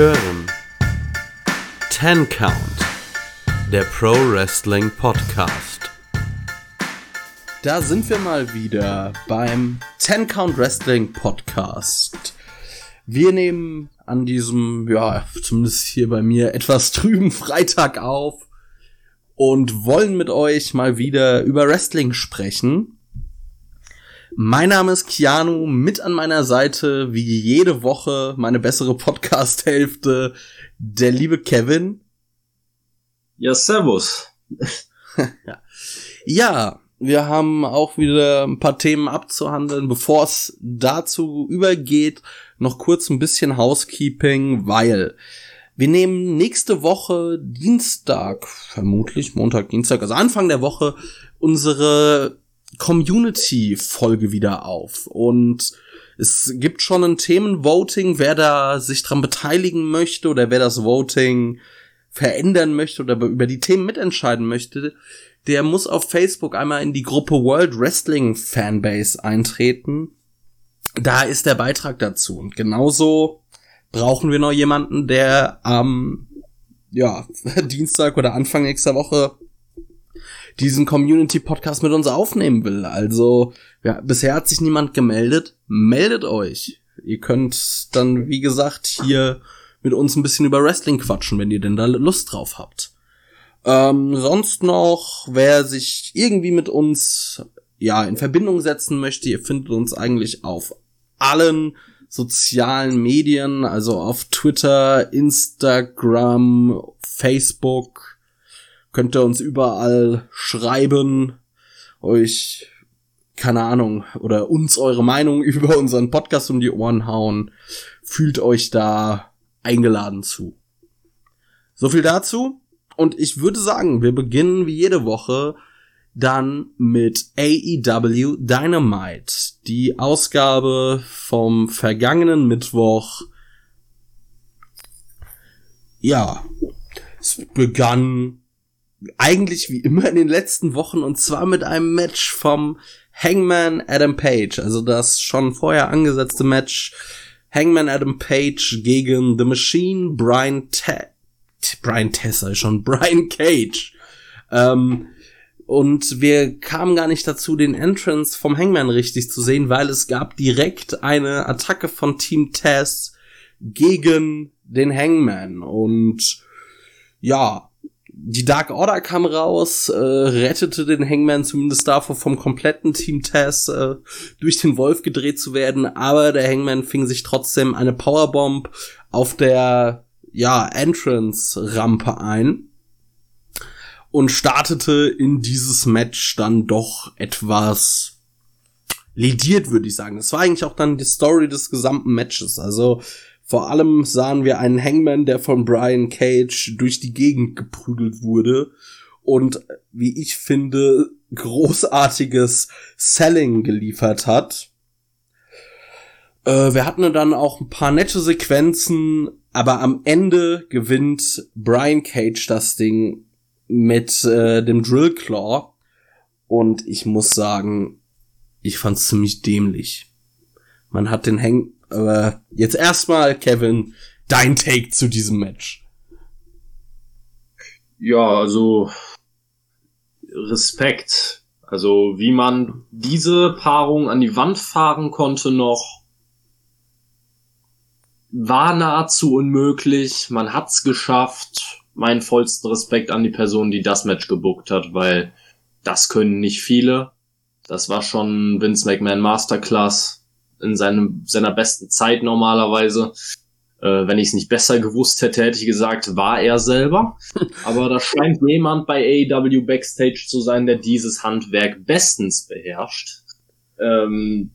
hören Ten Count, der Pro Wrestling Podcast. Da sind wir mal wieder beim Ten Count Wrestling Podcast. Wir nehmen an diesem, ja, zumindest hier bei mir etwas trüben Freitag auf und wollen mit euch mal wieder über Wrestling sprechen. Mein Name ist Keanu, mit an meiner Seite, wie jede Woche, meine bessere Podcast-Hälfte, der liebe Kevin. Ja, servus. ja. ja, wir haben auch wieder ein paar Themen abzuhandeln. Bevor es dazu übergeht, noch kurz ein bisschen Housekeeping, weil wir nehmen nächste Woche Dienstag, vermutlich Montag, Dienstag, also Anfang der Woche, unsere Community-Folge wieder auf. Und es gibt schon ein Themenvoting, wer da sich dran beteiligen möchte oder wer das Voting verändern möchte oder über die Themen mitentscheiden möchte, der muss auf Facebook einmal in die Gruppe World Wrestling Fanbase eintreten. Da ist der Beitrag dazu. Und genauso brauchen wir noch jemanden, der am ja, Dienstag oder Anfang nächster Woche diesen Community-Podcast mit uns aufnehmen will. Also, ja, bisher hat sich niemand gemeldet. Meldet euch. Ihr könnt dann, wie gesagt, hier mit uns ein bisschen über Wrestling quatschen, wenn ihr denn da Lust drauf habt. Ähm, sonst noch, wer sich irgendwie mit uns ja in Verbindung setzen möchte, ihr findet uns eigentlich auf allen sozialen Medien, also auf Twitter, Instagram, Facebook, könnt ihr uns überall schreiben, euch, keine Ahnung, oder uns eure Meinung über unseren Podcast um die Ohren hauen. Fühlt euch da eingeladen zu. So viel dazu. Und ich würde sagen, wir beginnen wie jede Woche dann mit AEW Dynamite. Die Ausgabe vom vergangenen Mittwoch. Ja, es begann eigentlich wie immer in den letzten Wochen und zwar mit einem Match vom Hangman Adam Page, also das schon vorher angesetzte Match. Hangman Adam Page gegen The Machine Brian Te Brian Tesser schon Brian Cage. Ähm, und wir kamen gar nicht dazu, den Entrance vom Hangman richtig zu sehen, weil es gab direkt eine Attacke von Team Tess gegen den Hangman. Und ja, die Dark Order kam raus, äh, rettete den Hangman zumindest davor, vom kompletten Team Tess äh, durch den Wolf gedreht zu werden, aber der Hangman fing sich trotzdem eine Powerbomb auf der ja Entrance-Rampe ein und startete in dieses Match dann doch etwas lediert, würde ich sagen. Das war eigentlich auch dann die Story des gesamten Matches. Also vor allem sahen wir einen Hangman, der von Brian Cage durch die Gegend geprügelt wurde und, wie ich finde, großartiges Selling geliefert hat. Äh, wir hatten dann auch ein paar nette Sequenzen, aber am Ende gewinnt Brian Cage das Ding mit äh, dem Drill Claw und ich muss sagen, ich fand's ziemlich dämlich. Man hat den Hang aber jetzt erstmal, Kevin, dein Take zu diesem Match. Ja, also Respekt. Also wie man diese Paarung an die Wand fahren konnte noch, war nahezu unmöglich. Man hat's geschafft. Mein vollsten Respekt an die Person, die das Match gebuckt hat, weil das können nicht viele. Das war schon Vince McMahon Masterclass in seinem, seiner besten Zeit normalerweise. Äh, wenn ich es nicht besser gewusst hätte, hätte ich gesagt, war er selber. Aber da scheint jemand bei AEW Backstage zu sein, der dieses Handwerk bestens beherrscht. Ähm,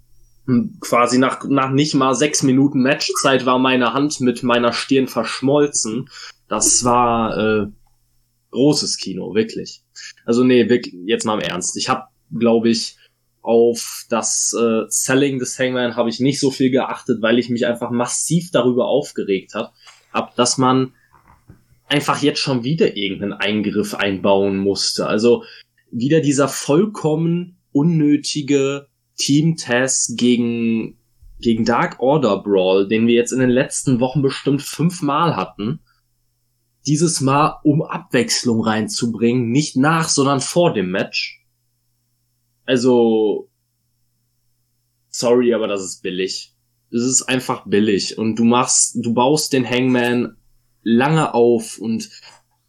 quasi nach, nach nicht mal sechs Minuten Matchzeit war meine Hand mit meiner Stirn verschmolzen. Das war äh, großes Kino, wirklich. Also nee, wirklich, jetzt mal im Ernst. Ich habe, glaube ich, auf das äh, Selling des Hangman habe ich nicht so viel geachtet, weil ich mich einfach massiv darüber aufgeregt habe, hab, dass man einfach jetzt schon wieder irgendeinen Eingriff einbauen musste. Also wieder dieser vollkommen unnötige Team-Test gegen gegen Dark Order Brawl, den wir jetzt in den letzten Wochen bestimmt fünfmal hatten, dieses Mal um Abwechslung reinzubringen, nicht nach, sondern vor dem Match. Also, sorry, aber das ist billig. Es ist einfach billig und du machst, du baust den Hangman lange auf und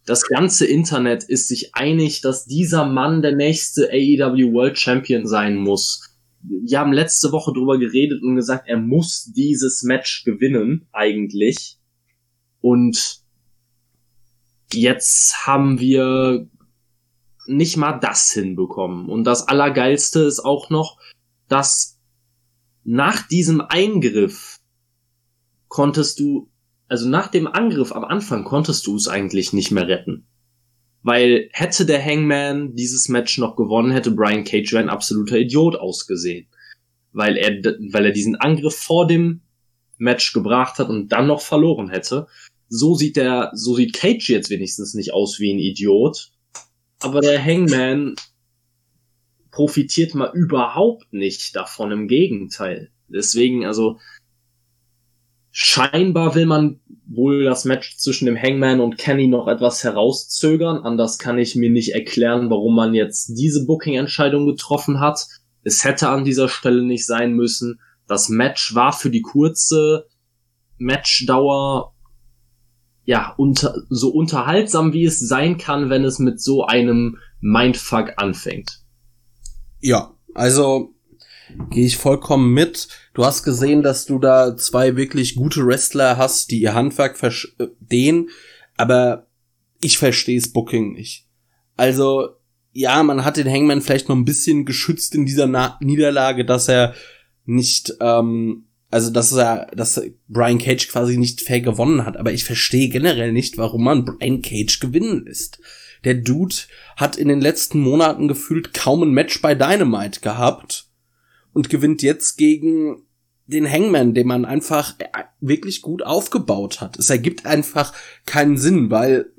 das ganze Internet ist sich einig, dass dieser Mann der nächste AEW World Champion sein muss. Wir haben letzte Woche drüber geredet und gesagt, er muss dieses Match gewinnen, eigentlich. Und jetzt haben wir nicht mal das hinbekommen. Und das Allergeilste ist auch noch, dass nach diesem Eingriff konntest du also nach dem Angriff am Anfang konntest du es eigentlich nicht mehr retten. Weil hätte der Hangman dieses Match noch gewonnen, hätte Brian Cage ein absoluter Idiot ausgesehen. Weil er, weil er diesen Angriff vor dem Match gebracht hat und dann noch verloren hätte. So sieht der, so sieht Cage jetzt wenigstens nicht aus wie ein Idiot. Aber der Hangman profitiert mal überhaupt nicht davon, im Gegenteil. Deswegen, also, Scheinbar will man wohl das Match zwischen dem Hangman und Kenny noch etwas herauszögern. Anders kann ich mir nicht erklären, warum man jetzt diese Booking-Entscheidung getroffen hat. Es hätte an dieser Stelle nicht sein müssen. Das Match war für die kurze Matchdauer ja unter, so unterhaltsam wie es sein kann, wenn es mit so einem Mindfuck anfängt. Ja, also gehe ich vollkommen mit. Du hast gesehen, dass du da zwei wirklich gute Wrestler hast, die ihr Handwerk verstehen, aber ich versteh's Booking nicht. Also, ja, man hat den Hangman vielleicht noch ein bisschen geschützt in dieser Na Niederlage, dass er nicht, ähm, also dass er, dass Brian Cage quasi nicht fair gewonnen hat, aber ich verstehe generell nicht, warum man Brian Cage gewinnen lässt. Der Dude hat in den letzten Monaten gefühlt kaum ein Match bei Dynamite gehabt und gewinnt jetzt gegen den Hangman, den man einfach wirklich gut aufgebaut hat. Es ergibt einfach keinen Sinn, weil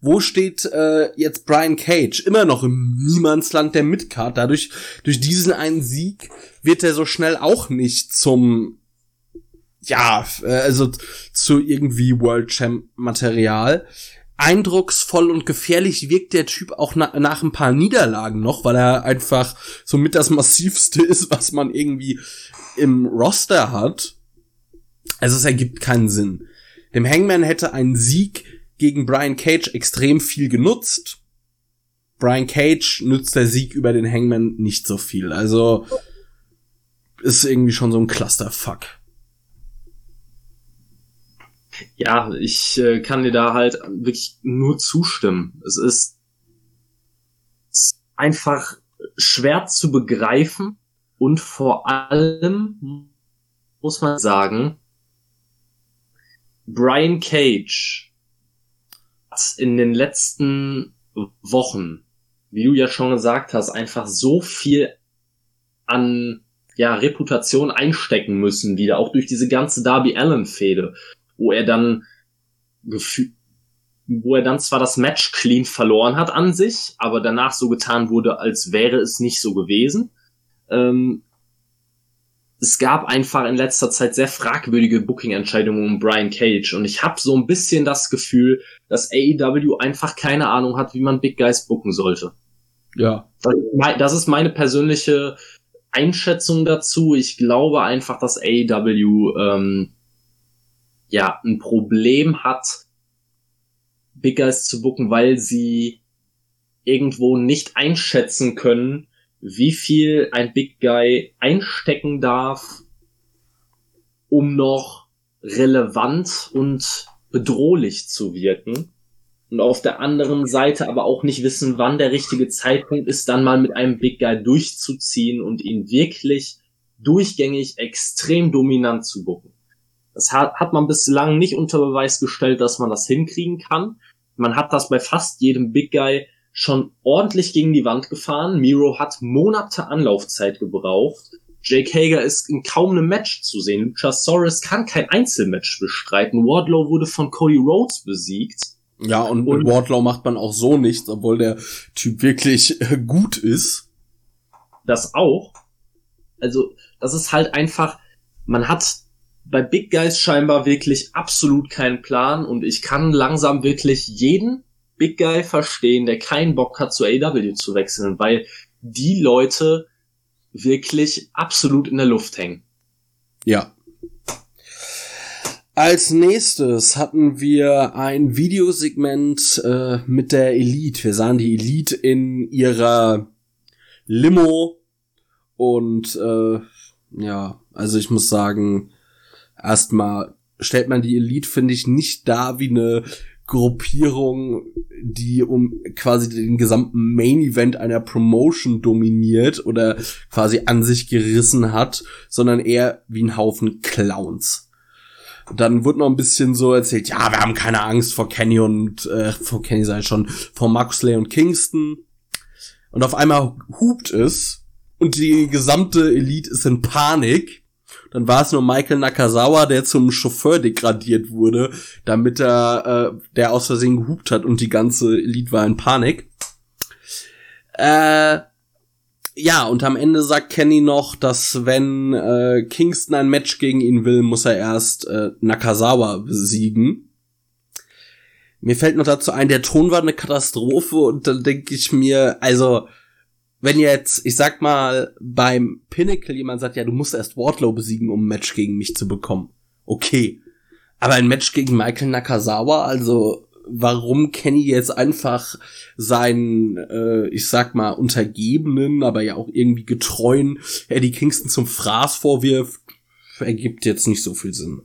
wo steht äh, jetzt Brian Cage? Immer noch im Niemandsland der Midcard. Dadurch, durch diesen einen Sieg wird er so schnell auch nicht zum, ja, äh, also zu irgendwie World Champ Material eindrucksvoll und gefährlich wirkt der Typ auch na nach ein paar Niederlagen noch, weil er einfach somit das massivste ist, was man irgendwie im Roster hat. Also es ergibt keinen Sinn. Dem Hangman hätte ein Sieg gegen Brian Cage extrem viel genutzt. Brian Cage nützt der Sieg über den Hangman nicht so viel. Also ist irgendwie schon so ein Clusterfuck. Ja, ich äh, kann dir da halt wirklich nur zustimmen. Es ist einfach schwer zu begreifen und vor allem muss man sagen, Brian Cage hat in den letzten Wochen, wie du ja schon gesagt hast, einfach so viel an ja, Reputation einstecken müssen wieder, auch durch diese ganze Darby Allen Fehde wo er dann wo er dann zwar das Match clean verloren hat an sich, aber danach so getan wurde, als wäre es nicht so gewesen. Ähm, es gab einfach in letzter Zeit sehr fragwürdige Booking-Entscheidungen um Brian Cage und ich habe so ein bisschen das Gefühl, dass AEW einfach keine Ahnung hat, wie man Big Guys booken sollte. Ja. Das ist meine persönliche Einschätzung dazu. Ich glaube einfach, dass AEW ähm, ja, ein Problem hat, Big Guys zu booken, weil sie irgendwo nicht einschätzen können, wie viel ein Big Guy einstecken darf, um noch relevant und bedrohlich zu wirken. Und auf der anderen Seite aber auch nicht wissen, wann der richtige Zeitpunkt ist, dann mal mit einem Big Guy durchzuziehen und ihn wirklich durchgängig extrem dominant zu bucken. Das hat, hat man bislang nicht unter Beweis gestellt, dass man das hinkriegen kann. Man hat das bei fast jedem Big Guy schon ordentlich gegen die Wand gefahren. Miro hat Monate Anlaufzeit gebraucht. Jake Hager ist in kaum einem Match zu sehen. Luchasaurus kann kein Einzelmatch bestreiten. Wardlow wurde von Cody Rhodes besiegt. Ja, und, und Wardlow macht man auch so nichts, obwohl der Typ wirklich gut ist. Das auch. Also, das ist halt einfach, man hat bei Big Guys scheinbar wirklich absolut keinen Plan und ich kann langsam wirklich jeden Big Guy verstehen, der keinen Bock hat, zu AW zu wechseln, weil die Leute wirklich absolut in der Luft hängen. Ja. Als nächstes hatten wir ein Videosegment äh, mit der Elite. Wir sahen die Elite in ihrer Limo und äh, ja, also ich muss sagen, erstmal stellt man die Elite, finde ich, nicht da wie eine Gruppierung, die um quasi den gesamten Main Event einer Promotion dominiert oder quasi an sich gerissen hat, sondern eher wie ein Haufen Clowns. dann wird noch ein bisschen so erzählt, ja, wir haben keine Angst vor Kenny und äh, vor Kenny sei schon, vor Maxley und Kingston. Und auf einmal hupt es und die gesamte Elite ist in Panik dann war es nur Michael Nakazawa, der zum Chauffeur degradiert wurde, damit er, äh, der aus Versehen gehupt hat und die ganze Elite war in Panik. Äh, ja, und am Ende sagt Kenny noch, dass wenn äh, Kingston ein Match gegen ihn will, muss er erst äh, Nakazawa besiegen. Mir fällt noch dazu ein, der Ton war eine Katastrophe und dann denke ich mir, also wenn jetzt, ich sag mal, beim Pinnacle jemand sagt, ja, du musst erst Wardlow besiegen, um ein Match gegen mich zu bekommen. Okay. Aber ein Match gegen Michael Nakazawa, also warum Kenny jetzt einfach seinen, äh, ich sag mal, untergebenen, aber ja auch irgendwie getreuen Eddie Kingston zum Fraß vorwirft, ergibt jetzt nicht so viel Sinn.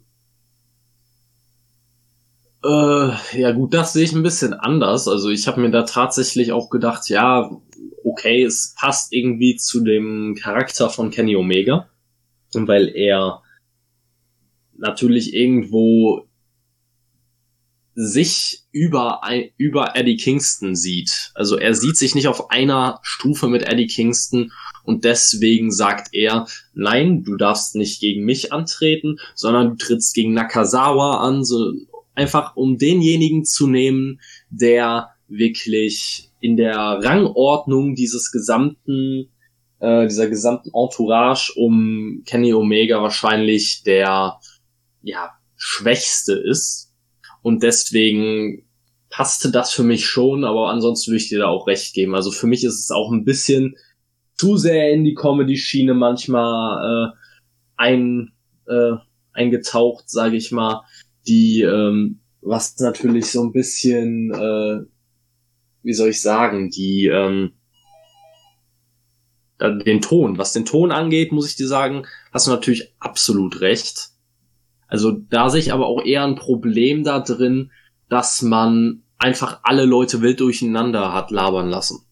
Äh, ja gut, das sehe ich ein bisschen anders. Also ich habe mir da tatsächlich auch gedacht, ja, okay, es passt irgendwie zu dem Charakter von Kenny Omega, weil er natürlich irgendwo sich über, über Eddie Kingston sieht. Also er sieht sich nicht auf einer Stufe mit Eddie Kingston und deswegen sagt er, nein, du darfst nicht gegen mich antreten, sondern du trittst gegen Nakazawa an, so einfach um denjenigen zu nehmen, der wirklich in der Rangordnung dieses gesamten, äh, dieser gesamten Entourage um Kenny Omega wahrscheinlich der, ja, schwächste ist. Und deswegen passte das für mich schon, aber ansonsten würde ich dir da auch recht geben. Also für mich ist es auch ein bisschen zu sehr in die Comedy-Schiene manchmal äh, ein, äh, eingetaucht, sage ich mal, die ähm, was natürlich so ein bisschen äh, wie soll ich sagen, die ähm, den Ton. Was den Ton angeht, muss ich dir sagen, hast du natürlich absolut recht. Also da sehe ich aber auch eher ein Problem da drin, dass man einfach alle Leute wild durcheinander hat labern lassen.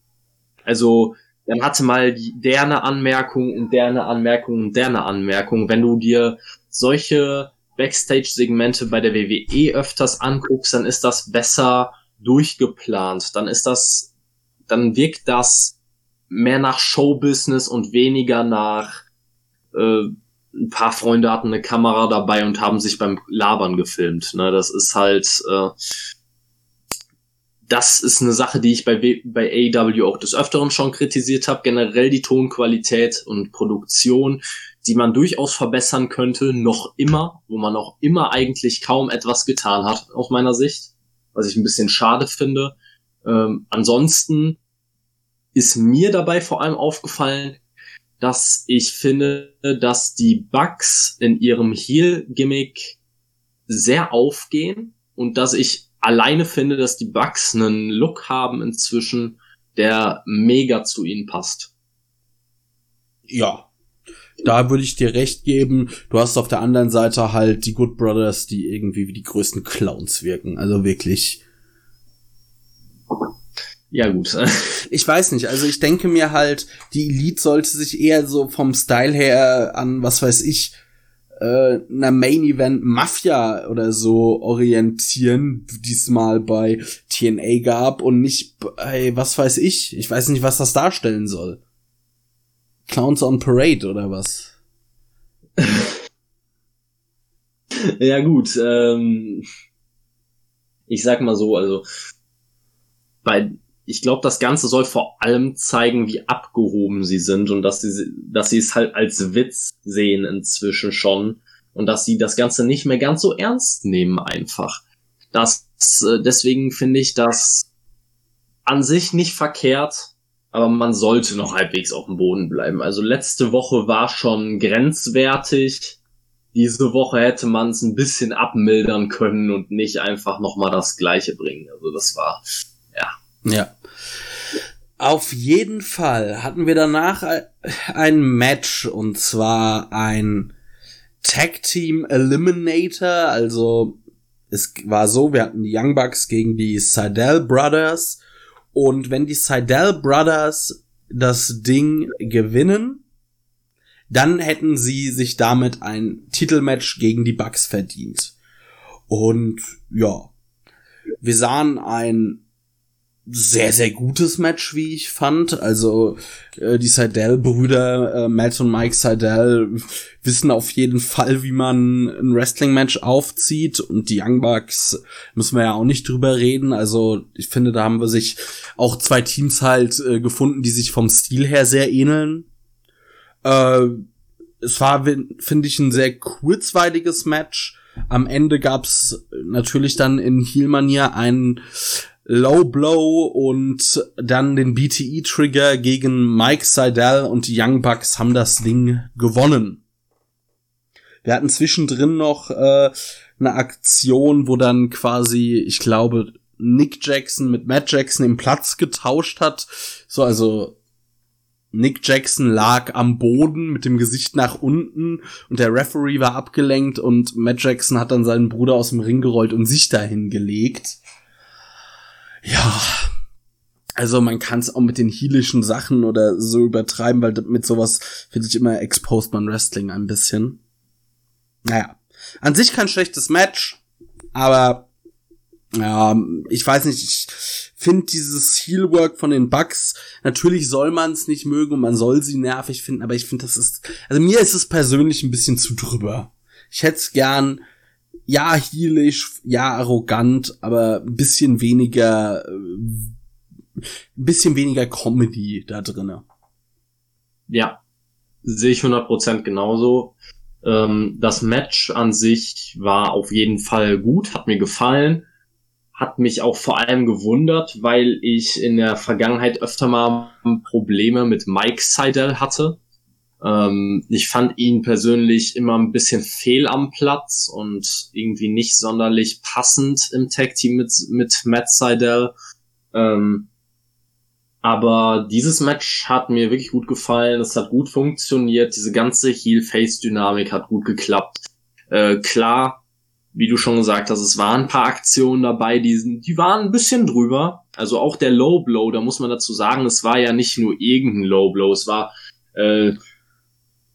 Also dann hatte mal der eine Anmerkung und der eine Anmerkung und der eine Anmerkung. Wenn du dir solche Backstage-Segmente bei der WWE öfters anguckst, dann ist das besser durchgeplant, dann ist das, dann wirkt das mehr nach Showbusiness und weniger nach äh, ein paar Freunde hatten eine Kamera dabei und haben sich beim Labern gefilmt. Ne? Das ist halt, äh, das ist eine Sache, die ich bei, bei AEW auch des Öfteren schon kritisiert habe. Generell die Tonqualität und Produktion, die man durchaus verbessern könnte, noch immer, wo man noch immer eigentlich kaum etwas getan hat, aus meiner Sicht was ich ein bisschen schade finde. Ähm, ansonsten ist mir dabei vor allem aufgefallen, dass ich finde, dass die Bugs in ihrem Heal-Gimmick sehr aufgehen und dass ich alleine finde, dass die Bugs einen Look haben inzwischen, der mega zu ihnen passt. Ja. Da würde ich dir recht geben. Du hast auf der anderen Seite halt die Good Brothers, die irgendwie wie die größten Clowns wirken. Also wirklich. Ja, gut. ich weiß nicht. Also ich denke mir halt, die Elite sollte sich eher so vom Style her an, was weiß ich, äh, einer Main Event Mafia oder so orientieren, diesmal bei TNA gab und nicht bei, was weiß ich. Ich weiß nicht, was das darstellen soll. Clowns on Parade oder was? ja, gut. Ähm, ich sag mal so, also bei ich glaube, das Ganze soll vor allem zeigen, wie abgehoben sie sind und dass sie, dass sie es halt als Witz sehen inzwischen schon und dass sie das Ganze nicht mehr ganz so ernst nehmen einfach. Das, äh, deswegen finde ich das an sich nicht verkehrt, aber man sollte noch halbwegs auf dem Boden bleiben. Also letzte Woche war schon grenzwertig. Diese Woche hätte man es ein bisschen abmildern können und nicht einfach nochmal das Gleiche bringen. Also das war, ja. Ja. Auf jeden Fall hatten wir danach ein Match und zwar ein Tag Team Eliminator. Also es war so, wir hatten die Young Bucks gegen die Seidel Brothers und wenn die Seidel Brothers das Ding gewinnen, dann hätten sie sich damit ein Titelmatch gegen die Bucks verdient. Und ja, wir sahen ein sehr, sehr gutes Match, wie ich fand. Also äh, die Seidel-Brüder, äh, Matt und Mike Seidel, wissen auf jeden Fall, wie man ein Wrestling-Match aufzieht. Und die Young Bucks müssen wir ja auch nicht drüber reden. Also ich finde, da haben wir sich auch zwei Teams halt äh, gefunden, die sich vom Stil her sehr ähneln. Äh, es war, finde ich, ein sehr kurzweiliges Match. Am Ende gab's natürlich dann in Heel-Manier einen Low Blow und dann den BTE-Trigger gegen Mike Seidel und die Young Bucks haben das Ding gewonnen. Wir hatten zwischendrin noch äh, eine Aktion, wo dann quasi, ich glaube, Nick Jackson mit Matt Jackson im Platz getauscht hat. So, also Nick Jackson lag am Boden mit dem Gesicht nach unten und der Referee war abgelenkt und Matt Jackson hat dann seinen Bruder aus dem Ring gerollt und sich dahin gelegt. Ja, also man kann es auch mit den heelischen Sachen oder so übertreiben, weil mit sowas finde ich immer exposed man Wrestling ein bisschen. Naja, an sich kein schlechtes Match, aber ja, ich weiß nicht, ich finde dieses Heelwork von den Bugs, natürlich soll man es nicht mögen und man soll sie nervig finden, aber ich finde, das ist, also mir ist es persönlich ein bisschen zu drüber. Ich hätte es gern ja heelisch, ja arrogant, aber ein bisschen weniger, ein äh, bisschen weniger Comedy da drinne. Ja, sehe ich 100% genauso. Ähm, das Match an sich war auf jeden Fall gut, hat mir gefallen, hat mich auch vor allem gewundert, weil ich in der Vergangenheit öfter mal Probleme mit Mike Seidel hatte ähm, ich fand ihn persönlich immer ein bisschen fehl am Platz und irgendwie nicht sonderlich passend im Tag-Team mit, mit Matt Seidel. Ähm, aber dieses Match hat mir wirklich gut gefallen. Es hat gut funktioniert. Diese ganze Heel-Face-Dynamik hat gut geklappt. Äh, klar, wie du schon gesagt hast, es waren ein paar Aktionen dabei, die, die waren ein bisschen drüber. Also auch der Low Blow, da muss man dazu sagen, es war ja nicht nur irgendein Low Blow, es war äh,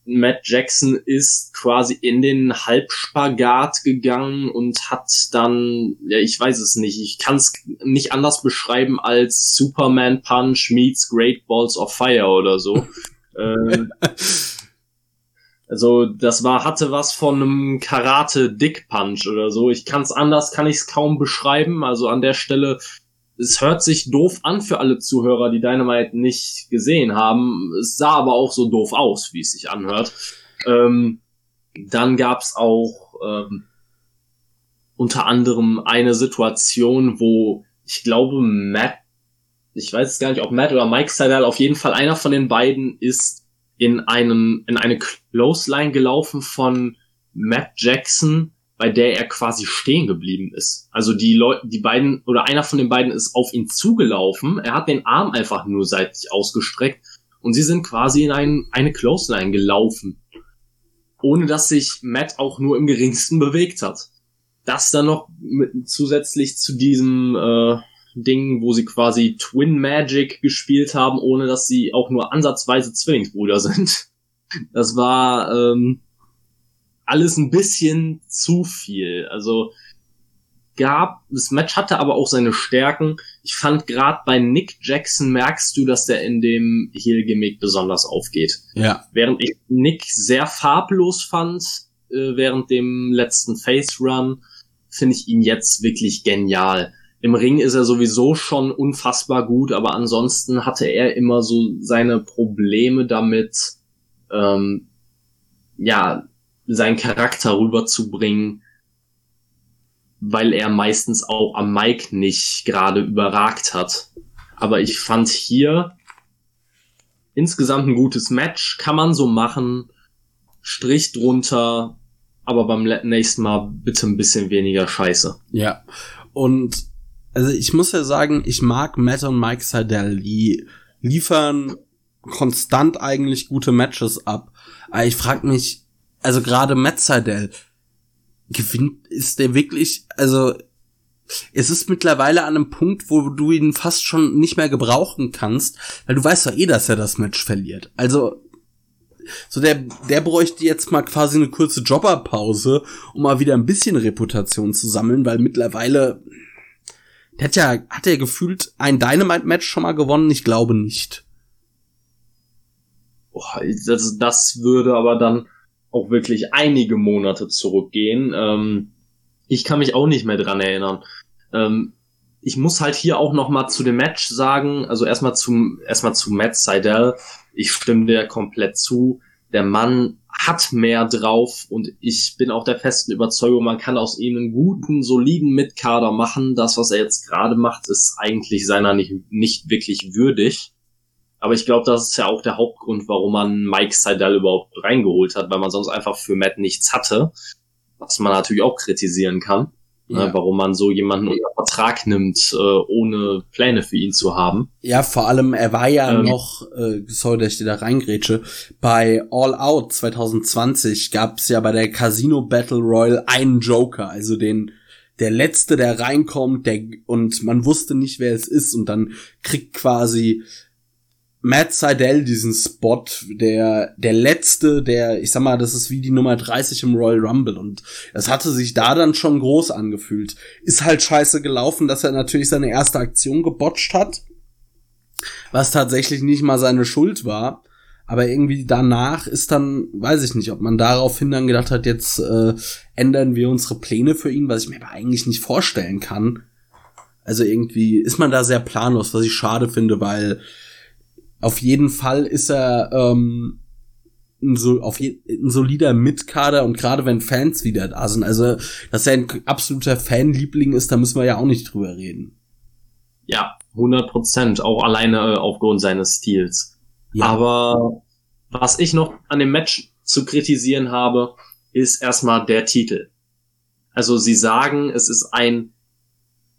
Matt Jackson ist quasi in den Halbspagat gegangen und hat dann, ja, ich weiß es nicht, ich kann es nicht anders beschreiben als Superman Punch meets Great Balls of Fire oder so. ähm, also das war hatte was von einem Karate Dick Punch oder so. Ich kann es anders, kann ich es kaum beschreiben. Also an der Stelle es hört sich doof an für alle Zuhörer, die Dynamite nicht gesehen haben. Es sah aber auch so doof aus, wie es sich anhört. Ähm, dann gab's auch ähm, unter anderem eine Situation, wo ich glaube Matt, ich weiß es gar nicht, ob Matt oder Mike Seidel, auf jeden Fall einer von den beiden ist in einen in eine Clothesline gelaufen von Matt Jackson bei der er quasi stehen geblieben ist. Also die Leute, die beiden oder einer von den beiden ist auf ihn zugelaufen. Er hat den Arm einfach nur seitlich ausgestreckt und sie sind quasi in ein, eine Clothesline gelaufen, ohne dass sich Matt auch nur im geringsten bewegt hat. Das dann noch mit, zusätzlich zu diesem äh, Ding, wo sie quasi Twin Magic gespielt haben, ohne dass sie auch nur ansatzweise Zwillingsbrüder sind. Das war ähm, alles ein bisschen zu viel. Also gab, das Match hatte aber auch seine Stärken. Ich fand gerade bei Nick Jackson merkst du, dass der in dem Heel-Gimmick besonders aufgeht. Ja. Während ich Nick sehr farblos fand, äh, während dem letzten Face Run, finde ich ihn jetzt wirklich genial. Im Ring ist er sowieso schon unfassbar gut, aber ansonsten hatte er immer so seine Probleme damit, ähm, ja, seinen Charakter rüberzubringen, weil er meistens auch am Mic nicht gerade überragt hat. Aber ich fand hier insgesamt ein gutes Match, kann man so machen, Strich drunter, aber beim nächsten Mal bitte ein bisschen weniger Scheiße. Ja. Und also ich muss ja sagen, ich mag Matt und Mike Seidel, die liefern konstant eigentlich gute Matches ab. Aber ich frag mich, also gerade Matt Seidel, gewinnt, ist der wirklich, also es ist mittlerweile an einem Punkt, wo du ihn fast schon nicht mehr gebrauchen kannst, weil du weißt doch eh, dass er das Match verliert. Also so der, der bräuchte jetzt mal quasi eine kurze Jobberpause, um mal wieder ein bisschen Reputation zu sammeln, weil mittlerweile, der hat ja, hat er gefühlt ein Dynamite-Match schon mal gewonnen? Ich glaube nicht. Boah, das, das würde aber dann auch wirklich einige Monate zurückgehen. Ähm, ich kann mich auch nicht mehr dran erinnern. Ähm, ich muss halt hier auch noch mal zu dem Match sagen, also erstmal zum erstmal zu Matt Seidel. Ich stimme dir komplett zu. Der Mann hat mehr drauf und ich bin auch der festen Überzeugung, man kann aus ihm einen guten, soliden Mitkader machen. Das, was er jetzt gerade macht, ist eigentlich seiner nicht, nicht wirklich würdig. Aber ich glaube, das ist ja auch der Hauptgrund, warum man Mike Seidel überhaupt reingeholt hat, weil man sonst einfach für Matt nichts hatte. Was man natürlich auch kritisieren kann. Ne, ja. Ne, warum man so jemanden unter Vertrag nimmt, äh, ohne Pläne für ihn zu haben. Ja, vor allem, er war ja ähm, noch, äh, sorry, dass ich dir da reingrätsche, bei All Out 2020 gab es ja bei der Casino Battle Royale einen Joker, also den der letzte, der reinkommt, der und man wusste nicht, wer es ist und dann kriegt quasi Matt Seidel diesen Spot, der, der letzte, der, ich sag mal, das ist wie die Nummer 30 im Royal Rumble und das hatte sich da dann schon groß angefühlt. Ist halt scheiße gelaufen, dass er natürlich seine erste Aktion gebotcht hat, was tatsächlich nicht mal seine Schuld war. Aber irgendwie danach ist dann, weiß ich nicht, ob man daraufhin dann gedacht hat, jetzt äh, ändern wir unsere Pläne für ihn, was ich mir aber eigentlich nicht vorstellen kann. Also irgendwie ist man da sehr planlos, was ich schade finde, weil auf jeden Fall ist er ähm, ein, so, auf je, ein solider Mitkader und gerade wenn Fans wieder da sind, also dass er ein absoluter Fanliebling ist, da müssen wir ja auch nicht drüber reden. Ja, 100 Prozent, auch alleine äh, aufgrund seines Stils. Ja. Aber was ich noch an dem Match zu kritisieren habe, ist erstmal der Titel. Also sie sagen, es ist ein,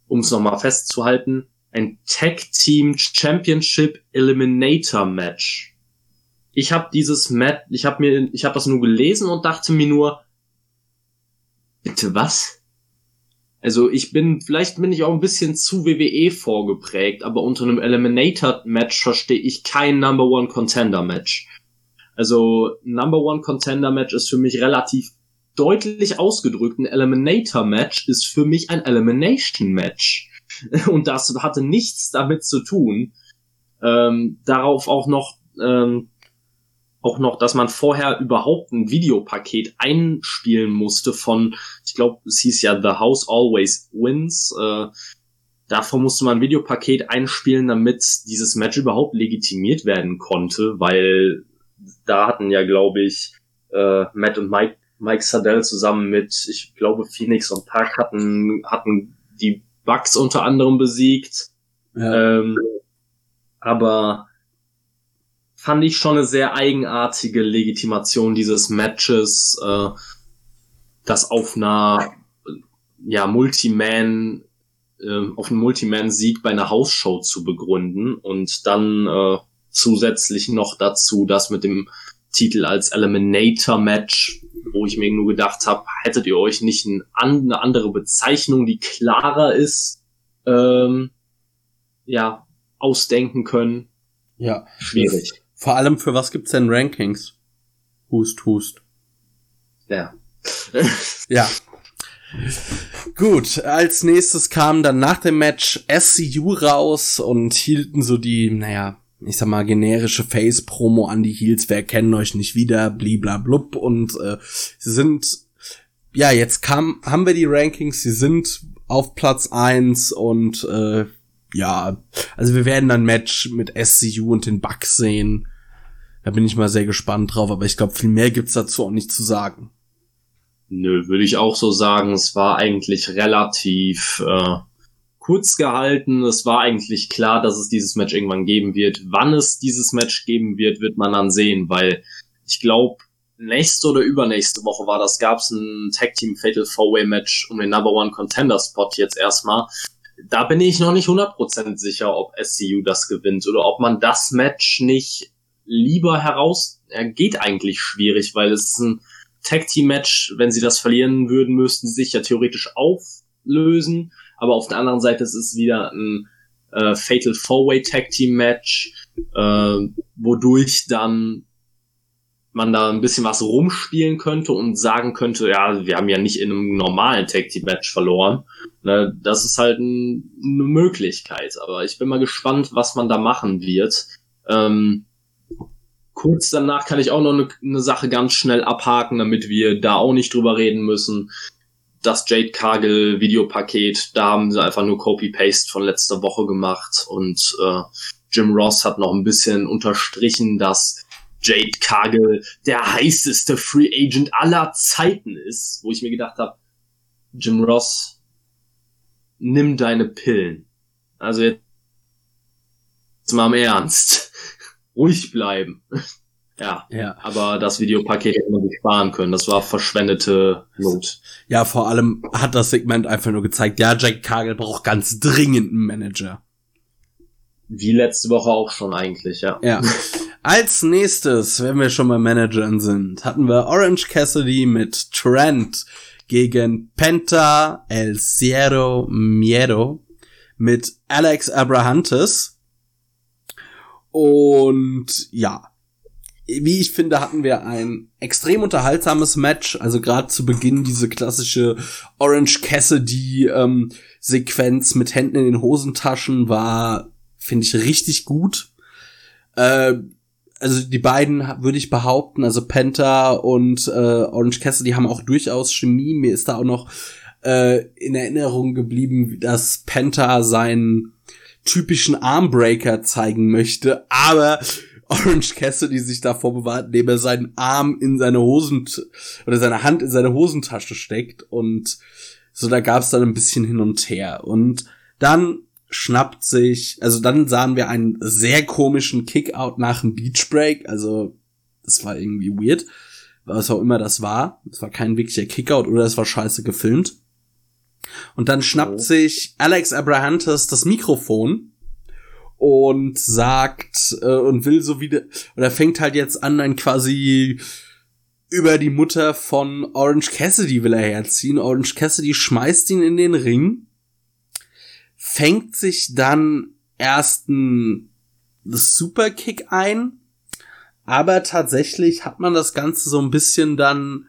um es nochmal festzuhalten, ein Tag Team Championship Eliminator Match. Ich habe dieses Match, ich habe mir, ich habe das nur gelesen und dachte mir nur, bitte was? Also ich bin, vielleicht bin ich auch ein bisschen zu WWE vorgeprägt, aber unter einem Eliminator Match verstehe ich kein Number One Contender Match. Also Number One Contender Match ist für mich relativ deutlich ausgedrückt. Ein Eliminator Match ist für mich ein Elimination Match. Und das hatte nichts damit zu tun. Ähm, darauf auch noch, ähm, auch noch, dass man vorher überhaupt ein Videopaket einspielen musste von, ich glaube, es hieß ja The House Always Wins. Äh, davor musste man ein Videopaket einspielen, damit dieses Match überhaupt legitimiert werden konnte, weil da hatten ja, glaube ich, äh, Matt und Mike, Mike Sardell zusammen mit, ich glaube, Phoenix und Park hatten, hatten die Bugs unter anderem besiegt. Ja. Ähm, aber fand ich schon eine sehr eigenartige Legitimation dieses Matches, äh, das auf einer ja, Multiman, äh, auf einen Multiman-Sieg bei einer Hausshow zu begründen und dann äh, zusätzlich noch dazu das mit dem Titel als Eliminator-Match wo ich mir nur gedacht habe, hättet ihr euch nicht ein, eine andere Bezeichnung, die klarer ist, ähm, ja, ausdenken können? Ja. Schwierig. Vor allem für was gibt's denn Rankings? Hust, hust. Ja. ja. Gut, als nächstes kam dann nach dem Match SCU raus und hielten so die, naja, ich sag mal, generische Face-Promo an die Heels, wer kennen euch nicht wieder, bliblablub und äh, sie sind, ja, jetzt kam, haben wir die Rankings, sie sind auf Platz eins und äh, ja, also wir werden dann Match mit SCU und den Bucks sehen. Da bin ich mal sehr gespannt drauf, aber ich glaube, viel mehr gibt's dazu auch nicht zu sagen. Nö, würde ich auch so sagen. Es war eigentlich relativ äh, kurz gehalten. Es war eigentlich klar, dass es dieses Match irgendwann geben wird. Wann es dieses Match geben wird, wird man dann sehen, weil ich glaube, nächste oder übernächste Woche war das, gab es ein Tag Team Fatal Four Way Match um den Number One Contender Spot jetzt erstmal. Da bin ich noch nicht 100% sicher, ob SCU das gewinnt oder ob man das Match nicht lieber heraus, er geht eigentlich schwierig, weil es ist ein Tag Team Match. Wenn sie das verlieren würden, müssten sie sich ja theoretisch auflösen. Aber auf der anderen Seite ist es wieder ein äh, Fatal Four Way Tag Team Match, äh, wodurch dann man da ein bisschen was rumspielen könnte und sagen könnte, ja, wir haben ja nicht in einem normalen Tag Team Match verloren. Ne, das ist halt ein, eine Möglichkeit. Aber ich bin mal gespannt, was man da machen wird. Ähm, kurz danach kann ich auch noch eine, eine Sache ganz schnell abhaken, damit wir da auch nicht drüber reden müssen. Das Jade Cargill Videopaket, da haben sie einfach nur Copy-Paste von letzter Woche gemacht und äh, Jim Ross hat noch ein bisschen unterstrichen, dass Jade Cargill der heißeste Free Agent aller Zeiten ist, wo ich mir gedacht habe, Jim Ross, nimm deine Pillen. Also jetzt mal im Ernst. Ruhig bleiben. Ja, ja, aber das Videopaket hätte man sich sparen können. Das war verschwendete Not. Ja, vor allem hat das Segment einfach nur gezeigt, ja, Jack Cargill braucht ganz dringend einen Manager. Wie letzte Woche auch schon eigentlich, ja. Ja. Als nächstes, wenn wir schon bei Managern sind, hatten wir Orange Cassidy mit Trent gegen Penta El Ciero Miedo mit Alex Abrahantes. Und ja, wie ich finde, hatten wir ein extrem unterhaltsames Match. Also gerade zu Beginn diese klassische Orange Cassidy ähm, Sequenz mit Händen in den Hosentaschen war, finde ich, richtig gut. Äh, also die beiden würde ich behaupten, also Penta und äh, Orange Cassidy haben auch durchaus Chemie. Mir ist da auch noch äh, in Erinnerung geblieben, dass Penta seinen typischen Armbreaker zeigen möchte, aber Orange Cassidy sich davor bewahrt, indem er seinen Arm in seine Hosen oder seine Hand in seine Hosentasche steckt und so da gab es dann ein bisschen hin und her und dann schnappt sich, also dann sahen wir einen sehr komischen Kickout nach dem Beach Break, also das war irgendwie weird, was auch immer das war. Es war kein wirklicher Kickout oder es war scheiße gefilmt. Und dann schnappt oh. sich Alex Abrahantes das Mikrofon und sagt äh, und will so wieder oder fängt halt jetzt an, dann quasi über die Mutter von Orange Cassidy will er herziehen. Orange Cassidy schmeißt ihn in den Ring fängt sich dann erst ein Superkick ein, aber tatsächlich hat man das Ganze so ein bisschen dann,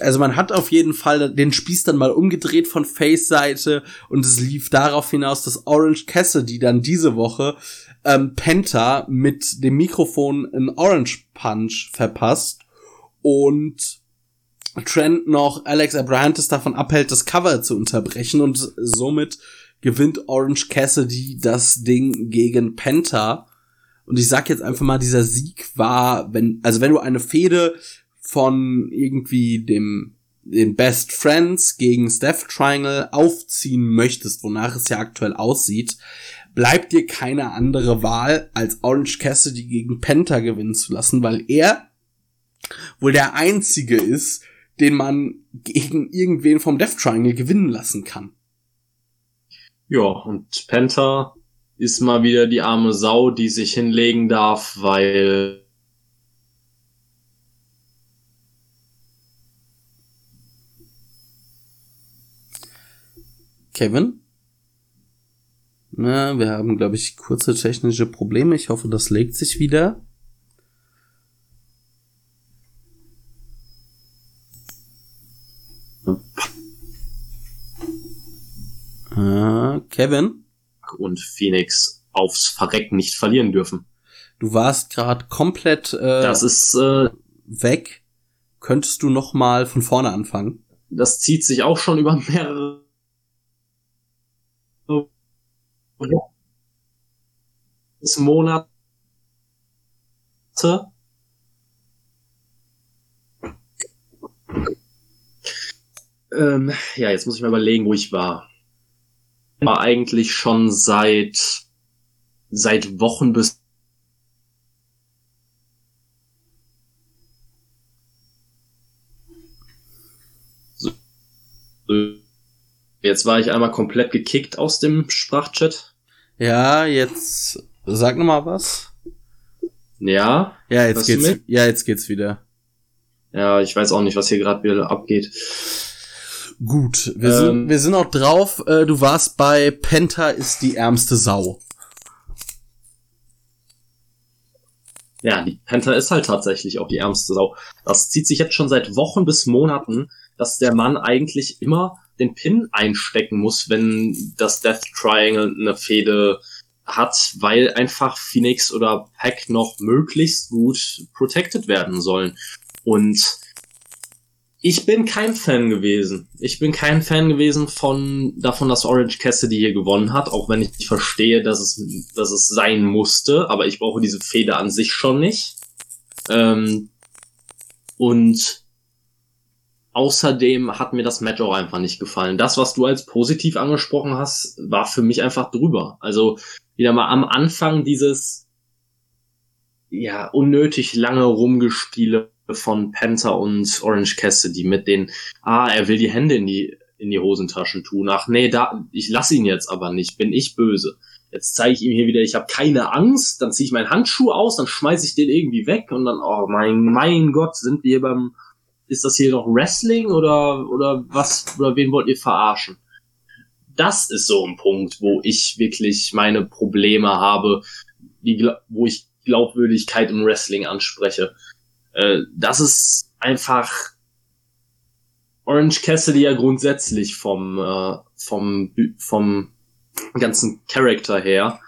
also man hat auf jeden Fall den Spieß dann mal umgedreht von Face-Seite und es lief darauf hinaus, dass Orange Cassidy dann diese Woche ähm, Penta mit dem Mikrofon einen Orange Punch verpasst und Trent noch Alex Abrahantes davon abhält, das Cover zu unterbrechen und somit gewinnt Orange Cassidy das Ding gegen Penta. Und ich sag jetzt einfach mal, dieser Sieg war, wenn, also wenn du eine Fehde von irgendwie dem, den Best Friends gegen Steph Triangle aufziehen möchtest, wonach es ja aktuell aussieht, bleibt dir keine andere Wahl, als Orange Cassidy gegen Penta gewinnen zu lassen, weil er wohl der einzige ist, den man gegen irgendwen vom Death Triangle gewinnen lassen kann. Ja, und Penta ist mal wieder die arme Sau, die sich hinlegen darf, weil Kevin? Na, wir haben, glaube ich, kurze technische Probleme. Ich hoffe, das legt sich wieder. Äh, Kevin? Und Phoenix aufs Verrecken nicht verlieren dürfen. Du warst gerade komplett äh, das ist äh, weg. Könntest du noch mal von vorne anfangen? Das zieht sich auch schon über mehrere Monate. Ähm, ja, jetzt muss ich mal überlegen, wo ich war. War eigentlich schon seit seit Wochen bis so. Jetzt war ich einmal komplett gekickt aus dem Sprachchat. Ja, jetzt sag noch mal was. Ja. Ja, jetzt geht's. Ja, jetzt geht's wieder. Ja, ich weiß auch nicht, was hier gerade wieder abgeht. Gut, wir, ähm, sind, wir sind auch drauf. Äh, du warst bei Penta ist die ärmste Sau. Ja, die Penta ist halt tatsächlich auch die ärmste Sau. Das zieht sich jetzt schon seit Wochen bis Monaten, dass der Mann eigentlich immer den Pin einstecken muss, wenn das Death Triangle eine Fehde hat, weil einfach Phoenix oder Pack noch möglichst gut protected werden sollen. Und ich bin kein Fan gewesen. Ich bin kein Fan gewesen von davon, dass Orange Cassidy hier gewonnen hat, auch wenn ich verstehe, dass es, dass es sein musste, aber ich brauche diese Feder an sich schon nicht. Ähm, und außerdem hat mir das Match auch einfach nicht gefallen. Das, was du als positiv angesprochen hast, war für mich einfach drüber. Also wieder mal am Anfang dieses ja unnötig lange Rumgespiele von Panther und Orange Cassidy mit den, ah, er will die Hände in die, in die Hosentaschen tun. Ach nee, da, ich lass ihn jetzt aber nicht, bin ich böse. Jetzt zeige ich ihm hier wieder, ich habe keine Angst, dann ziehe ich meinen Handschuh aus, dann schmeiße ich den irgendwie weg und dann, oh mein, mein Gott, sind wir beim, ist das hier noch Wrestling oder, oder was, oder wen wollt ihr verarschen? Das ist so ein Punkt, wo ich wirklich meine Probleme habe, die, wo ich Glaubwürdigkeit im Wrestling anspreche. Äh, das ist einfach Orange Cassidy ja grundsätzlich vom, äh, vom, vom ganzen Charakter her.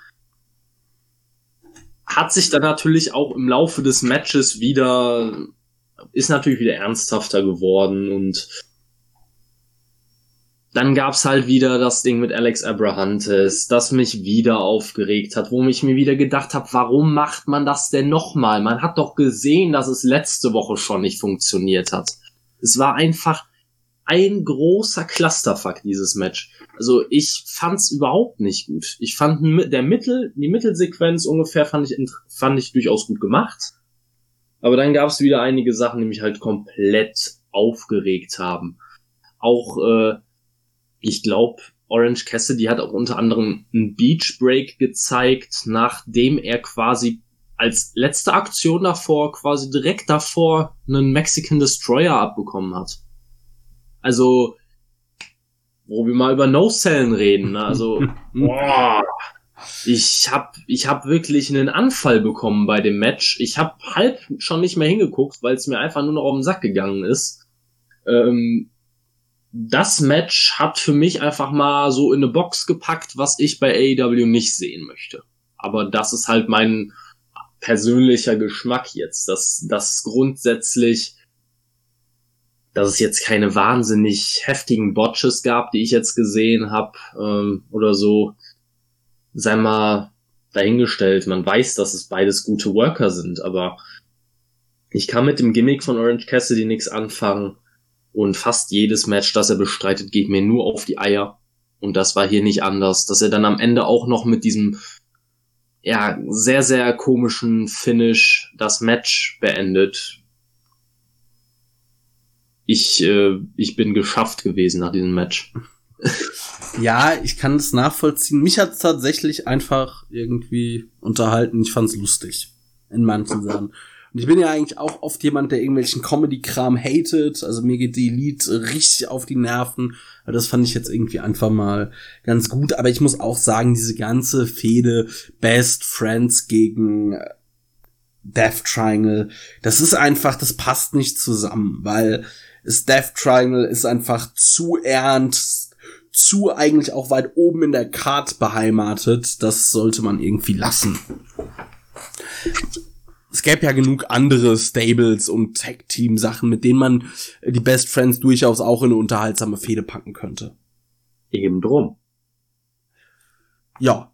Hat sich dann natürlich auch im Laufe des Matches wieder, ist natürlich wieder ernsthafter geworden und dann gab's halt wieder das Ding mit Alex Abrahantes, das mich wieder aufgeregt hat, wo ich mir wieder gedacht habe, warum macht man das denn nochmal? Man hat doch gesehen, dass es letzte Woche schon nicht funktioniert hat. Es war einfach ein großer Clusterfuck, dieses Match. Also ich fand's überhaupt nicht gut. Ich fand der Mittel, die Mittelsequenz ungefähr fand ich, fand ich durchaus gut gemacht. Aber dann gab's wieder einige Sachen, die mich halt komplett aufgeregt haben. Auch äh, ich glaube, Orange Cassidy hat auch unter anderem einen Beach Break gezeigt, nachdem er quasi als letzte Aktion davor, quasi direkt davor, einen Mexican Destroyer abbekommen hat. Also, wo wir mal über No-Cellen reden, ne? also, boah, ich hab, ich hab wirklich einen Anfall bekommen bei dem Match. Ich hab halb schon nicht mehr hingeguckt, weil es mir einfach nur noch auf den Sack gegangen ist. Ähm, das Match hat für mich einfach mal so in eine Box gepackt, was ich bei AEW nicht sehen möchte. Aber das ist halt mein persönlicher Geschmack jetzt, dass das grundsätzlich, dass es jetzt keine wahnsinnig heftigen Botches gab, die ich jetzt gesehen habe ähm, oder so, sei mal dahingestellt. Man weiß, dass es beides gute Worker sind, aber ich kann mit dem Gimmick von Orange Cassidy nichts anfangen und fast jedes Match, das er bestreitet, geht mir nur auf die Eier. Und das war hier nicht anders. Dass er dann am Ende auch noch mit diesem, ja, sehr, sehr komischen Finish das Match beendet. Ich, äh, ich bin geschafft gewesen nach diesem Match. ja, ich kann es nachvollziehen. Mich hat es tatsächlich einfach irgendwie unterhalten. Ich fand es lustig. In manchen Sachen. Und ich bin ja eigentlich auch oft jemand, der irgendwelchen Comedy-Kram hatet. Also mir geht die Lied richtig auf die Nerven. Aber das fand ich jetzt irgendwie einfach mal ganz gut. Aber ich muss auch sagen, diese ganze Fehde Best Friends gegen äh, Death Triangle, das ist einfach, das passt nicht zusammen, weil das Death Triangle ist einfach zu ernst, zu eigentlich auch weit oben in der Card beheimatet. Das sollte man irgendwie lassen es gäbe ja genug andere Stables und Tag-Team-Sachen, mit denen man die Best Friends durchaus auch in eine unterhaltsame Fehde packen könnte. Eben drum. Ja,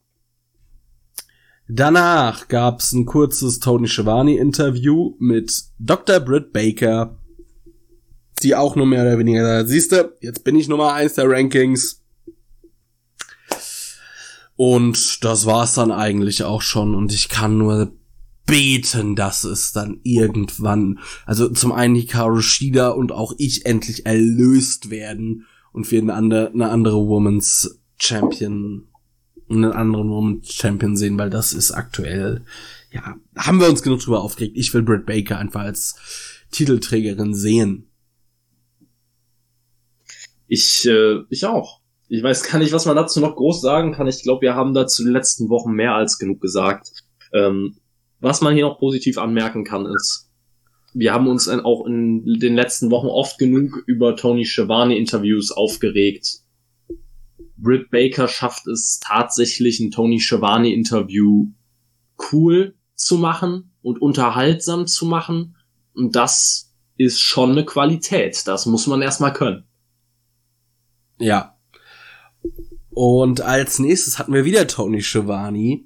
Danach gab's ein kurzes Tony Schiavone-Interview mit Dr. Britt Baker, die auch nur mehr oder weniger sagt, siehste, jetzt bin ich Nummer eins der Rankings. Und das war's dann eigentlich auch schon und ich kann nur beten, dass es dann irgendwann, also zum einen Hikaru Shida und auch ich endlich erlöst werden und wir eine andere, eine andere Women's Champion, einen anderen Women's Champion sehen, weil das ist aktuell, ja, haben wir uns genug drüber aufgeregt. Ich will Britt Baker einfach als Titelträgerin sehen. Ich, äh, ich auch. Ich weiß gar nicht, was man dazu noch groß sagen kann. Ich glaube, wir haben dazu in den letzten Wochen mehr als genug gesagt. Ähm, was man hier noch positiv anmerken kann, ist, wir haben uns auch in den letzten Wochen oft genug über Tony Schiavone Interviews aufgeregt. Britt Baker schafft es tatsächlich, ein Tony Schiavone Interview cool zu machen und unterhaltsam zu machen. Und das ist schon eine Qualität. Das muss man erstmal können. Ja. Und als nächstes hatten wir wieder Tony Schiavone,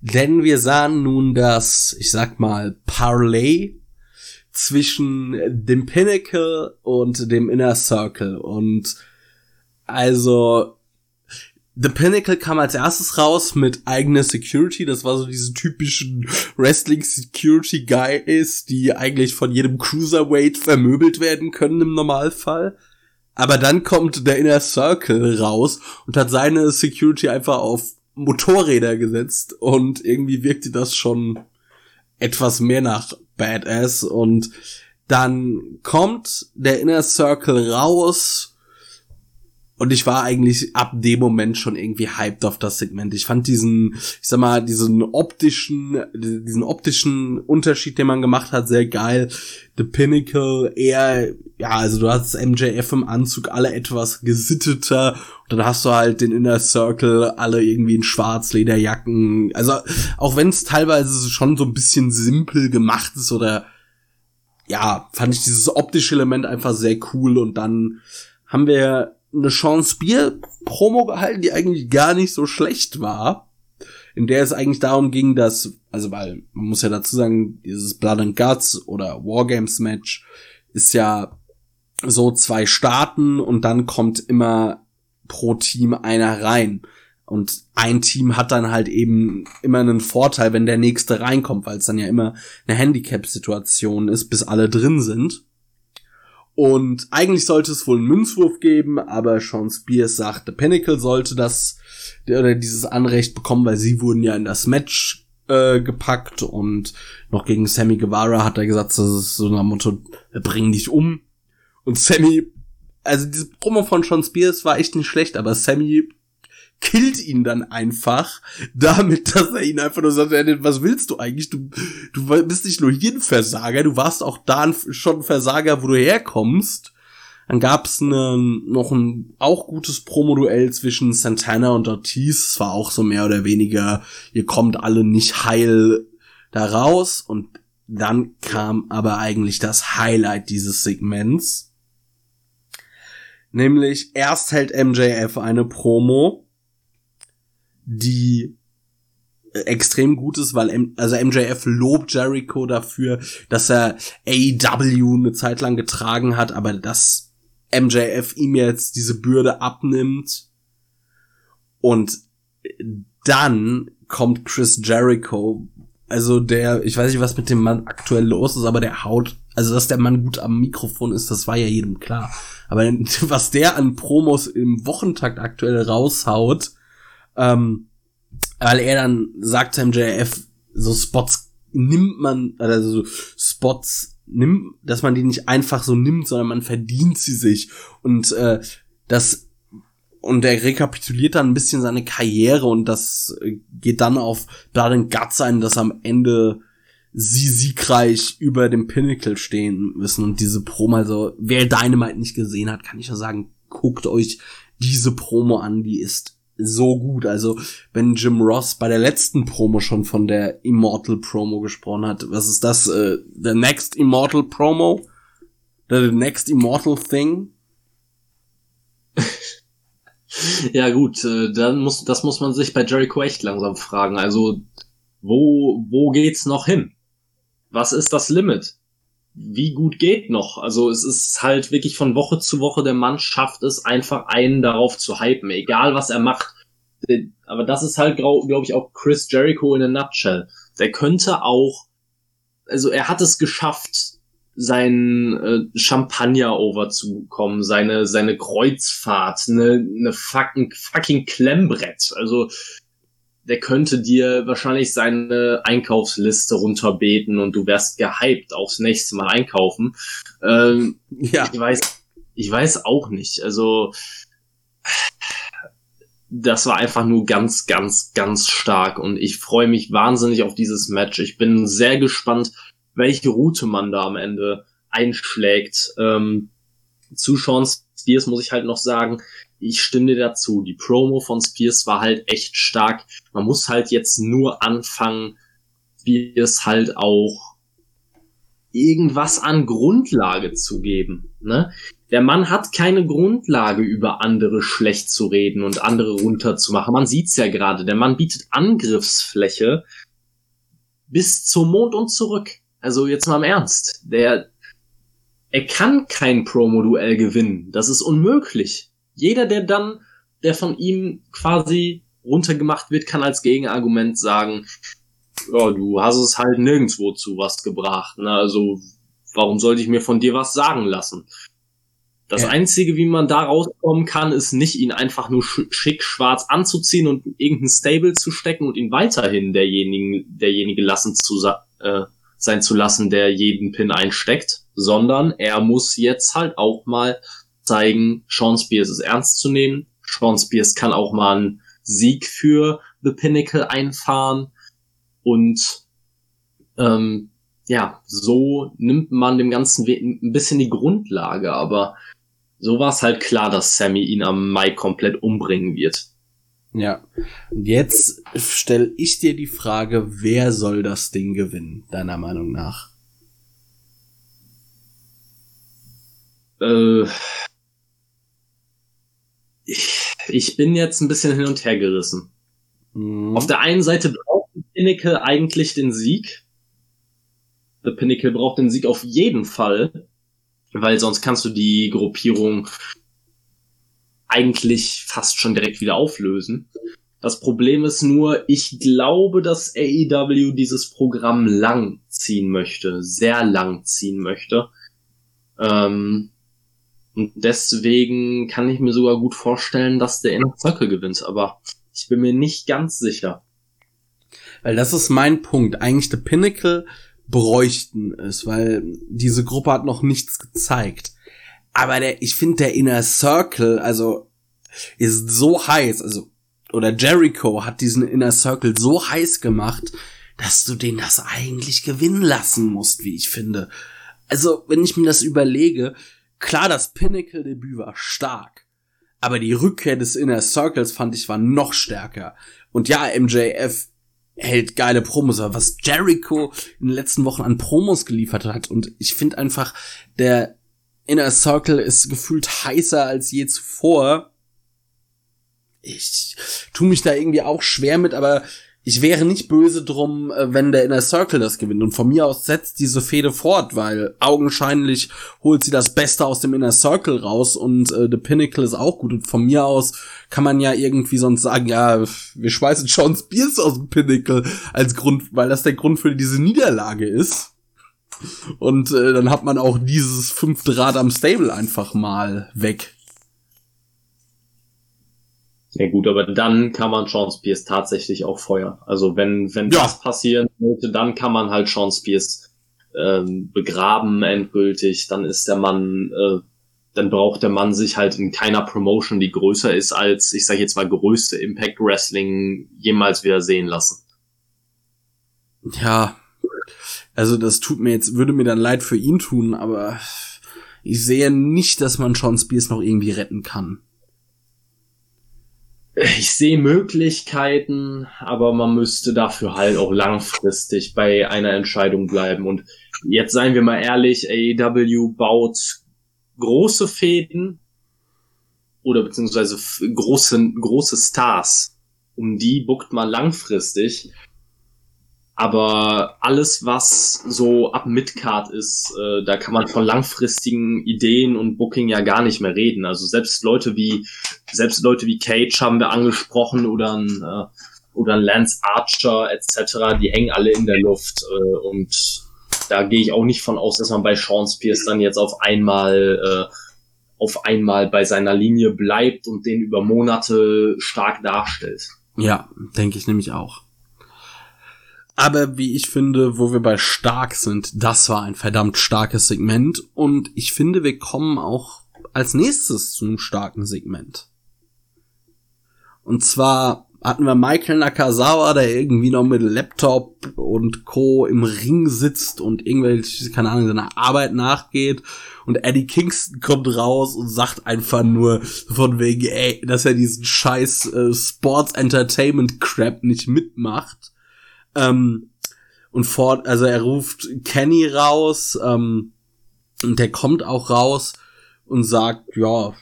denn wir sahen nun das, ich sag mal, Parlay zwischen dem Pinnacle und dem Inner Circle. Und also The Pinnacle kam als erstes raus mit eigener Security. Das war so diese typischen Wrestling Security Guys, die eigentlich von jedem Cruiserweight vermöbelt werden können im Normalfall. Aber dann kommt der Inner Circle raus und hat seine Security einfach auf Motorräder gesetzt und irgendwie wirkte das schon etwas mehr nach Badass. Und dann kommt der Inner Circle raus und ich war eigentlich ab dem Moment schon irgendwie hyped auf das Segment. Ich fand diesen, ich sag mal, diesen optischen, diesen optischen Unterschied, den man gemacht hat, sehr geil. The Pinnacle eher, ja, also du hast MJF im Anzug alle etwas gesitteter und dann hast du halt den Inner Circle alle irgendwie in Schwarzlederjacken. Also auch wenn es teilweise schon so ein bisschen simpel gemacht ist oder ja, fand ich dieses optische Element einfach sehr cool und dann haben wir eine Sean Spear Promo gehalten, die eigentlich gar nicht so schlecht war. In der es eigentlich darum ging, dass, also weil, man muss ja dazu sagen, dieses Blood and Guts oder Wargames Match ist ja so zwei Starten und dann kommt immer pro Team einer rein. Und ein Team hat dann halt eben immer einen Vorteil, wenn der nächste reinkommt, weil es dann ja immer eine Handicap-Situation ist, bis alle drin sind. Und eigentlich sollte es wohl einen Münzwurf geben, aber Sean Spears sagte, Pinnacle sollte das oder dieses Anrecht bekommen, weil sie wurden ja in das Match äh, gepackt und noch gegen Sammy Guevara hat er gesagt, das ist so ein Motto, bring dich um. Und Sammy, also diese Promo von Sean Spears war echt nicht schlecht, aber Sammy killt ihn dann einfach damit, dass er ihn einfach nur sagt, was willst du eigentlich? Du, du bist nicht nur hier ein Versager, du warst auch da schon ein Versager, wo du herkommst. Dann gab's ne, noch ein auch gutes Promo-Duell zwischen Santana und Ortiz. Es war auch so mehr oder weniger, ihr kommt alle nicht heil da raus. Und dann kam aber eigentlich das Highlight dieses Segments. Nämlich erst hält MJF eine Promo die äh, extrem gut ist, weil M also MJF lobt Jericho dafür, dass er AEW eine Zeit lang getragen hat, aber dass MJF ihm jetzt diese Bürde abnimmt und dann kommt Chris Jericho, also der, ich weiß nicht, was mit dem Mann aktuell los ist, aber der haut, also dass der Mann gut am Mikrofon ist, das war ja jedem klar. Aber was der an Promos im Wochentakt aktuell raushaut, ähm, weil er dann sagt zu MJF, so Spots nimmt man, also so Spots nimmt, dass man die nicht einfach so nimmt, sondern man verdient sie sich. Und äh, das und er rekapituliert dann ein bisschen seine Karriere und das geht dann auf Blood and Guts ein, dass am Ende sie siegreich über dem Pinnacle stehen müssen und diese Promo, also wer Dynamite nicht gesehen hat, kann ich nur sagen, guckt euch diese Promo an, die ist so gut. Also, wenn Jim Ross bei der letzten Promo schon von der Immortal Promo gesprochen hat, was ist das? Äh, the Next Immortal Promo? The Next Immortal Thing? ja, gut, äh, dann muss, das muss man sich bei Jericho echt langsam fragen. Also, Wo, wo geht's noch hin? Was ist das Limit? Wie gut geht noch? Also es ist halt wirklich von Woche zu Woche, der Mann schafft es einfach einen darauf zu hypen, egal was er macht. Aber das ist halt, glaube ich, auch Chris Jericho in a nutshell. Der könnte auch, also er hat es geschafft, sein äh, Champagner-Over zu bekommen, seine, seine Kreuzfahrt, eine, eine fucking, fucking Klemmbrett. Also der könnte dir wahrscheinlich seine Einkaufsliste runterbeten und du wärst gehypt aufs nächste Mal einkaufen. Ähm, ja. Ich weiß, ich weiß auch nicht. Also das war einfach nur ganz, ganz, ganz stark und ich freue mich wahnsinnig auf dieses Match. Ich bin sehr gespannt, welche Route man da am Ende einschlägt. Ähm, zu Sean Spears muss ich halt noch sagen, ich stimme dir dazu. Die Promo von Spears war halt echt stark. Man muss halt jetzt nur anfangen, Spears halt auch irgendwas an Grundlage zu geben. Ne? Der Mann hat keine Grundlage, über andere schlecht zu reden und andere runterzumachen. Man sieht's ja gerade. Der Mann bietet Angriffsfläche bis zum Mond und zurück. Also jetzt mal im Ernst. Der, er kann kein Promo-Duell gewinnen. Das ist unmöglich. Jeder, der dann, der von ihm quasi runtergemacht wird, kann als Gegenargument sagen, ja, du hast es halt nirgendwo zu was gebracht. Ne? Also, warum sollte ich mir von dir was sagen lassen? Das ja. Einzige, wie man da rauskommen kann, ist nicht, ihn einfach nur schick schwarz anzuziehen und irgendein Stable zu stecken und ihn weiterhin derjenigen, derjenige lassen zu, äh, sein zu lassen, der jeden Pin einsteckt, sondern er muss jetzt halt auch mal zeigen, Sean Spears ist ernst zu nehmen. Sean Spears kann auch mal einen Sieg für The Pinnacle einfahren und ähm, ja, so nimmt man dem Ganzen ein bisschen die Grundlage, aber so war es halt klar, dass Sammy ihn am Mai komplett umbringen wird. Ja. Und jetzt stelle ich dir die Frage, wer soll das Ding gewinnen, deiner Meinung nach? Äh, ich, ich bin jetzt ein bisschen hin und her gerissen. Mhm. Auf der einen Seite braucht The Pinnacle eigentlich den Sieg. The Pinnacle braucht den Sieg auf jeden Fall, weil sonst kannst du die Gruppierung eigentlich fast schon direkt wieder auflösen. Das Problem ist nur, ich glaube, dass AEW dieses Programm lang ziehen möchte, sehr lang ziehen möchte. Ähm, und deswegen kann ich mir sogar gut vorstellen, dass der Inner Circle gewinnt, aber ich bin mir nicht ganz sicher. Weil das ist mein Punkt. Eigentlich The Pinnacle bräuchten es, weil diese Gruppe hat noch nichts gezeigt. Aber der, ich finde der Inner Circle, also, ist so heiß, also, oder Jericho hat diesen Inner Circle so heiß gemacht, dass du den das eigentlich gewinnen lassen musst, wie ich finde. Also, wenn ich mir das überlege, klar, das Pinnacle-Debüt war stark, aber die Rückkehr des Inner Circles fand ich war noch stärker. Und ja, MJF hält geile Promos, aber was Jericho in den letzten Wochen an Promos geliefert hat und ich finde einfach, der Inner Circle ist gefühlt heißer als je zuvor. Ich tu mich da irgendwie auch schwer mit, aber ich wäre nicht böse drum, äh, wenn der Inner Circle das gewinnt. Und von mir aus setzt diese Fehde fort, weil augenscheinlich holt sie das Beste aus dem Inner Circle raus und äh, The Pinnacle ist auch gut. Und von mir aus kann man ja irgendwie sonst sagen, ja, wir schmeißen Sean Spears aus dem Pinnacle als Grund, weil das der Grund für diese Niederlage ist. Und äh, dann hat man auch dieses fünfte Rad am Stable einfach mal weg. Ja gut, aber dann kann man Sean Spears tatsächlich auch feuern. Also wenn, wenn ja. das passieren sollte, dann kann man halt Sean Spears ähm, begraben endgültig. Dann ist der Mann, äh, dann braucht der Mann sich halt in keiner Promotion, die größer ist als, ich sage jetzt mal, größte Impact Wrestling jemals wieder sehen lassen. Ja, also das tut mir jetzt, würde mir dann leid für ihn tun, aber ich sehe nicht, dass man Sean Spears noch irgendwie retten kann. Ich sehe Möglichkeiten, aber man müsste dafür halt auch langfristig bei einer Entscheidung bleiben. Und jetzt seien wir mal ehrlich, AEW baut große Fäden oder beziehungsweise große, große Stars. Um die buckt man langfristig. Aber alles, was so ab Midcard ist, äh, da kann man von langfristigen Ideen und Booking ja gar nicht mehr reden. Also selbst Leute wie, selbst Leute wie Cage haben wir angesprochen oder ein, äh, oder ein Lance Archer etc., die hängen alle in der Luft. Äh, und da gehe ich auch nicht von aus, dass man bei Sean Spears dann jetzt auf einmal äh, auf einmal bei seiner Linie bleibt und den über Monate stark darstellt. Ja, denke ich nämlich auch. Aber wie ich finde, wo wir bei stark sind, das war ein verdammt starkes Segment und ich finde, wir kommen auch als nächstes zu einem starken Segment. Und zwar hatten wir Michael Nakazawa, der irgendwie noch mit Laptop und Co. im Ring sitzt und irgendwelche, keine Ahnung, seiner Arbeit nachgeht. Und Eddie Kingston kommt raus und sagt einfach nur von wegen, ey, dass er diesen scheiß äh, Sports Entertainment Crap nicht mitmacht. Ähm, und fort, also er ruft Kenny raus, ähm, und der kommt auch raus und sagt, ja,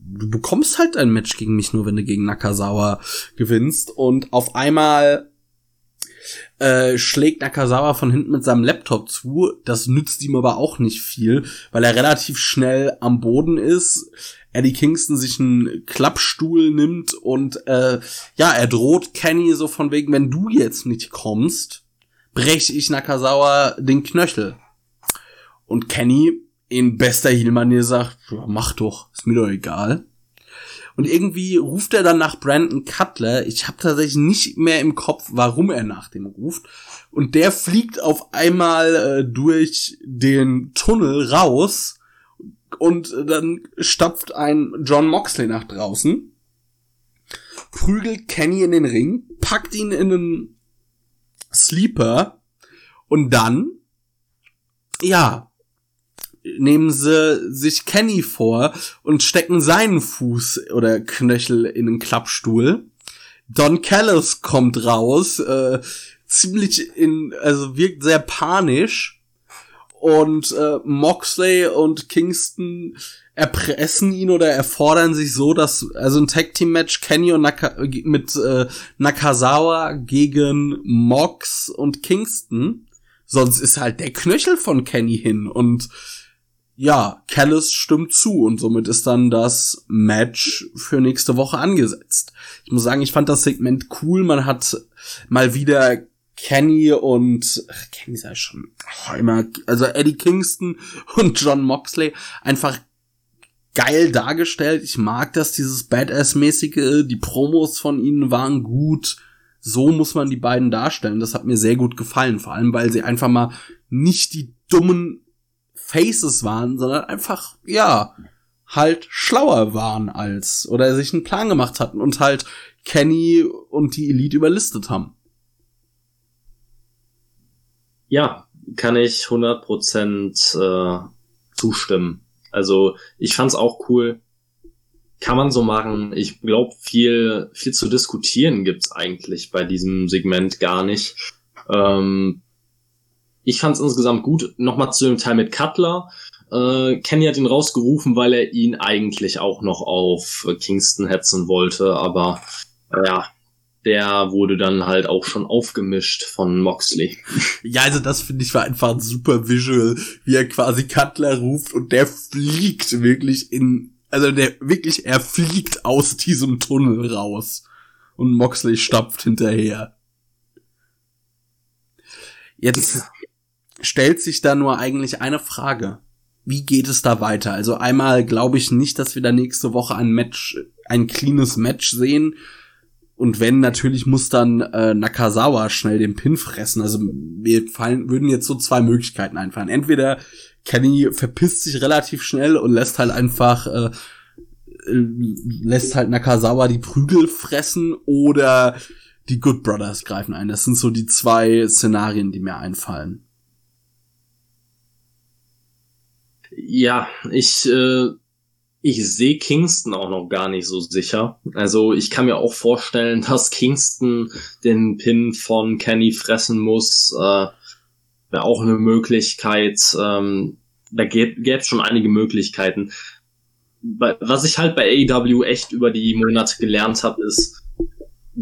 du bekommst halt ein Match gegen mich nur, wenn du gegen Nakazawa gewinnst. Und auf einmal äh, schlägt Nakazawa von hinten mit seinem Laptop zu. Das nützt ihm aber auch nicht viel, weil er relativ schnell am Boden ist. Eddie Kingston sich einen Klappstuhl nimmt und äh, ja, er droht Kenny so von wegen, wenn du jetzt nicht kommst, breche ich Nakazawa den Knöchel. Und Kenny in bester Heel-Manier sagt, mach doch, ist mir doch egal. Und irgendwie ruft er dann nach Brandon Cutler. Ich habe tatsächlich nicht mehr im Kopf, warum er nach dem ruft. Und der fliegt auf einmal äh, durch den Tunnel raus. Und dann stapft ein John Moxley nach draußen, prügelt Kenny in den Ring, packt ihn in einen Sleeper und dann, ja, nehmen sie sich Kenny vor und stecken seinen Fuß oder Knöchel in den Klappstuhl. Don Callis kommt raus, äh, ziemlich in, also wirkt sehr panisch. Und äh, Moxley und Kingston erpressen ihn oder erfordern sich so, dass also ein Tag Team Match Kenny und Naka, mit äh, Nakazawa gegen Mox und Kingston. Sonst ist halt der Knöchel von Kenny hin und ja, Callis stimmt zu und somit ist dann das Match für nächste Woche angesetzt. Ich muss sagen, ich fand das Segment cool. Man hat mal wieder Kenny und ach, Kenny sei schon oh, immer, also Eddie Kingston und John Moxley einfach geil dargestellt. Ich mag das, dieses Badass-mäßige. Die Promos von ihnen waren gut. So muss man die beiden darstellen. Das hat mir sehr gut gefallen. Vor allem, weil sie einfach mal nicht die dummen Faces waren, sondern einfach, ja, halt schlauer waren als, oder sich einen Plan gemacht hatten und halt Kenny und die Elite überlistet haben. Ja, kann ich 100% äh, zustimmen. Also ich fand's auch cool. Kann man so machen. Ich glaube, viel, viel zu diskutieren gibt's eigentlich bei diesem Segment gar nicht. Ähm, ich fand es insgesamt gut. Nochmal zu dem Teil mit Cutler. Äh, Kenny hat ihn rausgerufen, weil er ihn eigentlich auch noch auf Kingston hetzen wollte, aber äh, ja, der wurde dann halt auch schon aufgemischt von Moxley. Ja, also das finde ich war einfach ein super Visual, wie er quasi Cutler ruft und der fliegt wirklich in, also der wirklich, er fliegt aus diesem Tunnel raus und Moxley stapft hinterher. Jetzt stellt sich da nur eigentlich eine Frage. Wie geht es da weiter? Also einmal glaube ich nicht, dass wir da nächste Woche ein Match, ein cleanes Match sehen. Und wenn, natürlich muss dann äh, Nakazawa schnell den Pin fressen. Also mir fallen, würden jetzt so zwei Möglichkeiten einfallen. Entweder Kenny verpisst sich relativ schnell und lässt halt einfach, äh, lässt halt Nakazawa die Prügel fressen oder die Good Brothers greifen ein. Das sind so die zwei Szenarien, die mir einfallen. Ja, ich, äh, ich sehe Kingston auch noch gar nicht so sicher. Also ich kann mir auch vorstellen, dass Kingston den Pin von Kenny fressen muss. Äh, Wäre auch eine Möglichkeit. Ähm, da gäbe es schon einige Möglichkeiten. Was ich halt bei AEW echt über die Monate gelernt habe, ist,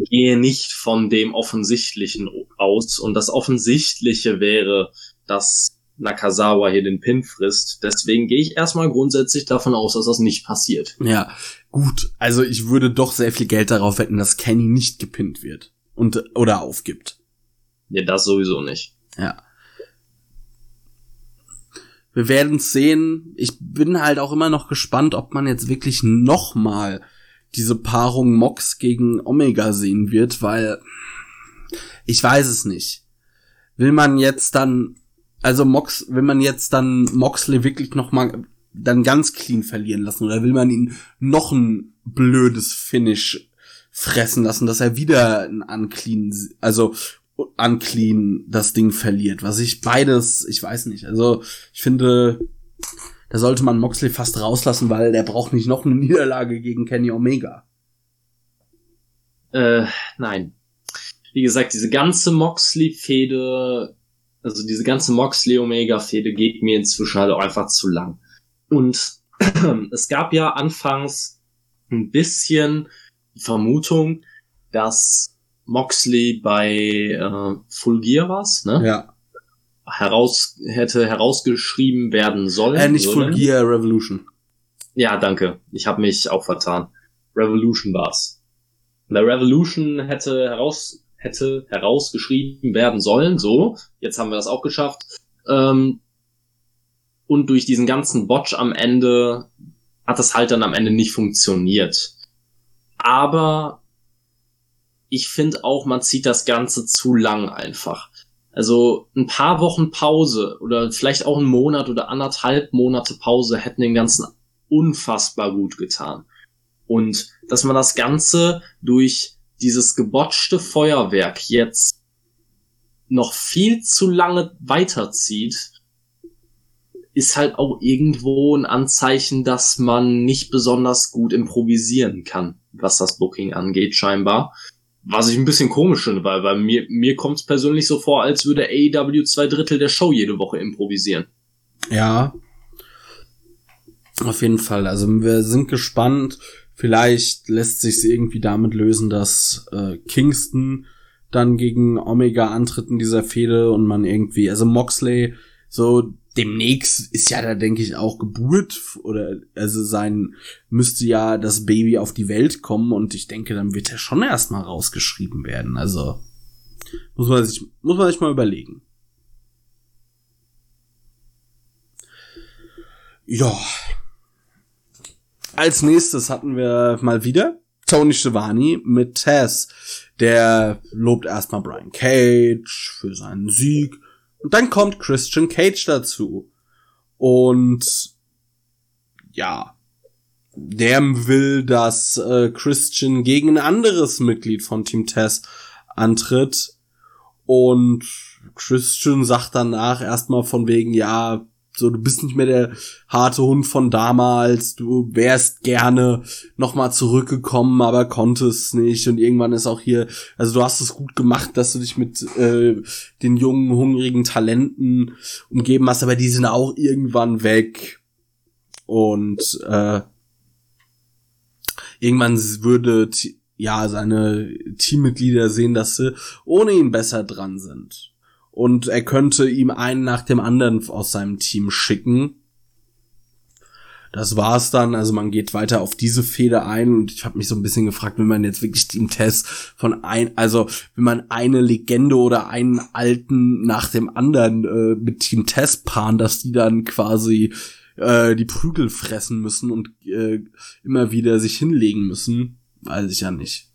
gehe nicht von dem Offensichtlichen aus. Und das Offensichtliche wäre, dass Nakazawa hier den Pin frisst. Deswegen gehe ich erstmal grundsätzlich davon aus, dass das nicht passiert. Ja, gut. Also ich würde doch sehr viel Geld darauf wetten, dass Kenny nicht gepinnt wird und oder aufgibt. Ja, das sowieso nicht. Ja. Wir werden sehen. Ich bin halt auch immer noch gespannt, ob man jetzt wirklich noch mal diese Paarung Mox gegen Omega sehen wird, weil ich weiß es nicht. Will man jetzt dann, also Mox, will man jetzt dann Moxley wirklich noch mal dann ganz clean verlieren lassen oder will man ihn noch ein blödes Finish fressen lassen, dass er wieder ein unclean, also unclean das Ding verliert, was ich beides, ich weiß nicht. Also, ich finde, da sollte man Moxley fast rauslassen, weil der braucht nicht noch eine Niederlage gegen Kenny Omega. Äh, nein. Wie gesagt, diese ganze Moxley-Fehde, also diese ganze Moxley-Omega-Fehde geht mir inzwischen halt auch einfach zu lang. Und es gab ja anfangs ein bisschen die Vermutung, dass Moxley bei äh, Full Gear was, ne? Ja heraus hätte herausgeschrieben werden sollen. Äh, nicht Full Gear Revolution. Ja, danke. Ich habe mich auch vertan. Revolution war's. Der Revolution hätte heraus hätte herausgeschrieben werden sollen. So, jetzt haben wir das auch geschafft. Ähm, und durch diesen ganzen Botch am Ende hat das halt dann am Ende nicht funktioniert. Aber ich finde auch, man zieht das Ganze zu lang einfach. Also ein paar Wochen Pause oder vielleicht auch ein Monat oder anderthalb Monate Pause hätten den Ganzen unfassbar gut getan. Und dass man das Ganze durch dieses gebotchte Feuerwerk jetzt noch viel zu lange weiterzieht, ist halt auch irgendwo ein Anzeichen, dass man nicht besonders gut improvisieren kann, was das Booking angeht, scheinbar. Was ich ein bisschen komisch finde, weil bei mir, mir kommt es persönlich so vor, als würde AEW zwei Drittel der Show jede Woche improvisieren. Ja. Auf jeden Fall. Also wir sind gespannt. Vielleicht lässt sich irgendwie damit lösen, dass äh, Kingston dann gegen Omega antritt in dieser Fehde und man irgendwie, also Moxley, so demnächst ist ja da, denke ich, auch Geburt oder also sein müsste ja das Baby auf die Welt kommen und ich denke, dann wird er schon erstmal rausgeschrieben werden. Also muss man sich, muss man sich mal überlegen. Ja. Als nächstes hatten wir mal wieder Tony Schiavone mit Tess. Der lobt erstmal Brian Cage für seinen Sieg und dann kommt Christian Cage dazu. Und ja, der will, dass äh, Christian gegen ein anderes Mitglied von Team Tess antritt. Und Christian sagt danach erstmal von wegen, ja, so, du bist nicht mehr der harte Hund von damals, du wärst gerne nochmal zurückgekommen, aber konntest nicht. Und irgendwann ist auch hier, also du hast es gut gemacht, dass du dich mit äh, den jungen, hungrigen Talenten umgeben hast, aber die sind auch irgendwann weg. Und äh, irgendwann würde ja seine Teammitglieder sehen, dass sie ohne ihn besser dran sind und er könnte ihm einen nach dem anderen aus seinem Team schicken. Das war's dann, also man geht weiter auf diese Fehde ein und ich habe mich so ein bisschen gefragt, wenn man jetzt wirklich Team Test von ein, also wenn man eine Legende oder einen alten nach dem anderen äh, mit Team Test paaren, dass die dann quasi äh, die Prügel fressen müssen und äh, immer wieder sich hinlegen müssen, weiß ich ja nicht.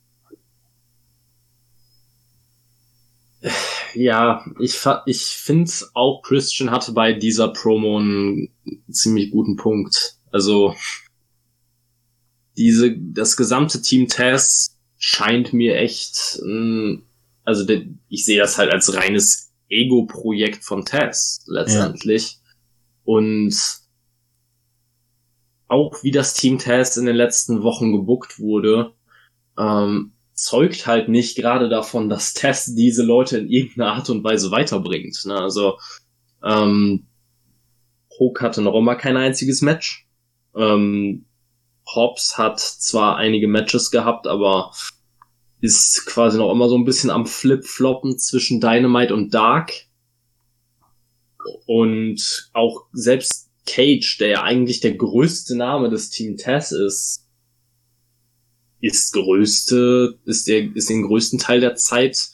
ja, ich, ich finde auch Christian hatte bei dieser Promo einen ziemlich guten Punkt. Also diese das gesamte Team Tess scheint mir echt, also ich sehe das halt als reines Ego-Projekt von Tess letztendlich. Ja. Und auch wie das Team Tess in den letzten Wochen gebuckt wurde, ähm, zeugt halt nicht gerade davon, dass Tess diese Leute in irgendeiner Art und Weise weiterbringt. Ne? Also ähm, Hook hatte noch immer kein einziges Match. Ähm, Hobbs hat zwar einige Matches gehabt, aber ist quasi noch immer so ein bisschen am Flip-Floppen zwischen Dynamite und Dark. Und auch selbst Cage, der ja eigentlich der größte Name des Team Tess ist, ist größte, ist der, ist den größten Teil der Zeit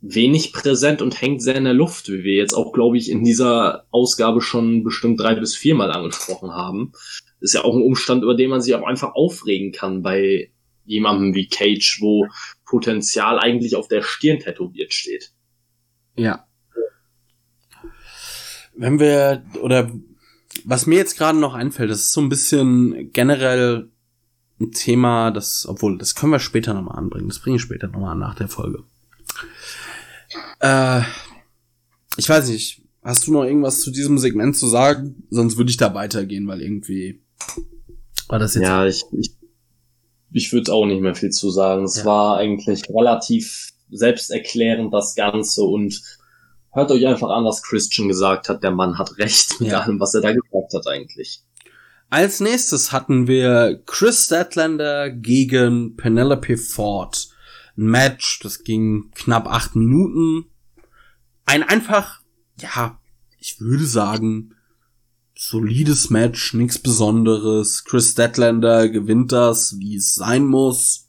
wenig präsent und hängt sehr in der Luft, wie wir jetzt auch, glaube ich, in dieser Ausgabe schon bestimmt drei bis viermal angesprochen haben. Ist ja auch ein Umstand, über den man sich auch einfach aufregen kann bei jemandem wie Cage, wo Potenzial eigentlich auf der Stirn tätowiert steht. Ja. Wenn wir, oder was mir jetzt gerade noch einfällt, das ist so ein bisschen generell ein Thema, das, obwohl, das können wir später nochmal anbringen. Das bringe ich später nochmal an nach der Folge. Äh, ich weiß nicht, hast du noch irgendwas zu diesem Segment zu sagen? Sonst würde ich da weitergehen, weil irgendwie war das jetzt. Ja, ich, ich, ich würde auch nicht mehr viel zu sagen. Es ja. war eigentlich relativ selbsterklärend, das Ganze und hört euch einfach an, was Christian gesagt hat. Der Mann hat recht mit ja. allem, was er da gesagt hat eigentlich. Als nächstes hatten wir Chris Statlander gegen Penelope Ford. Ein Match, das ging knapp acht Minuten. Ein einfach, ja, ich würde sagen, solides Match, nichts Besonderes. Chris Statlander gewinnt das, wie es sein muss.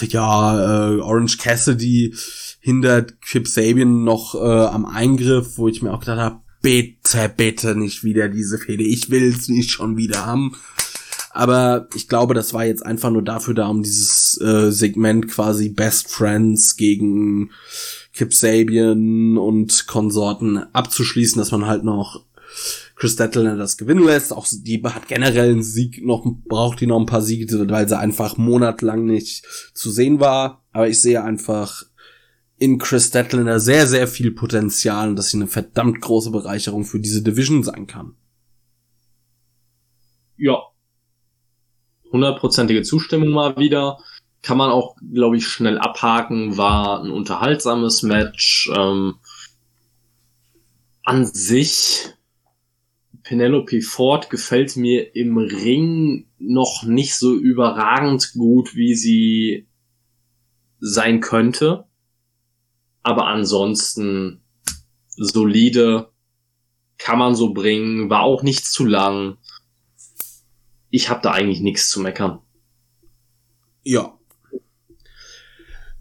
Ja, äh, Orange Cassidy hindert Kip Sabian noch äh, am Eingriff, wo ich mir auch gedacht habe, bitte, bitte nicht wieder diese Fehde. Ich will's nicht schon wieder haben. Aber ich glaube, das war jetzt einfach nur dafür da, um dieses äh, Segment quasi Best Friends gegen Kip Sabian und Konsorten abzuschließen, dass man halt noch Chris Dettler das gewinnen lässt. Auch die hat generell einen Sieg noch, braucht die noch ein paar Siege, weil sie einfach monatelang nicht zu sehen war. Aber ich sehe einfach in Chris Statlander sehr, sehr viel Potenzial und dass sie eine verdammt große Bereicherung für diese Division sein kann. Ja. Hundertprozentige Zustimmung mal wieder. Kann man auch, glaube ich, schnell abhaken. War ein unterhaltsames Match. Ähm, an sich, Penelope Ford gefällt mir im Ring noch nicht so überragend gut, wie sie sein könnte aber ansonsten solide, kann man so bringen, war auch nicht zu lang. Ich habe da eigentlich nichts zu meckern. Ja.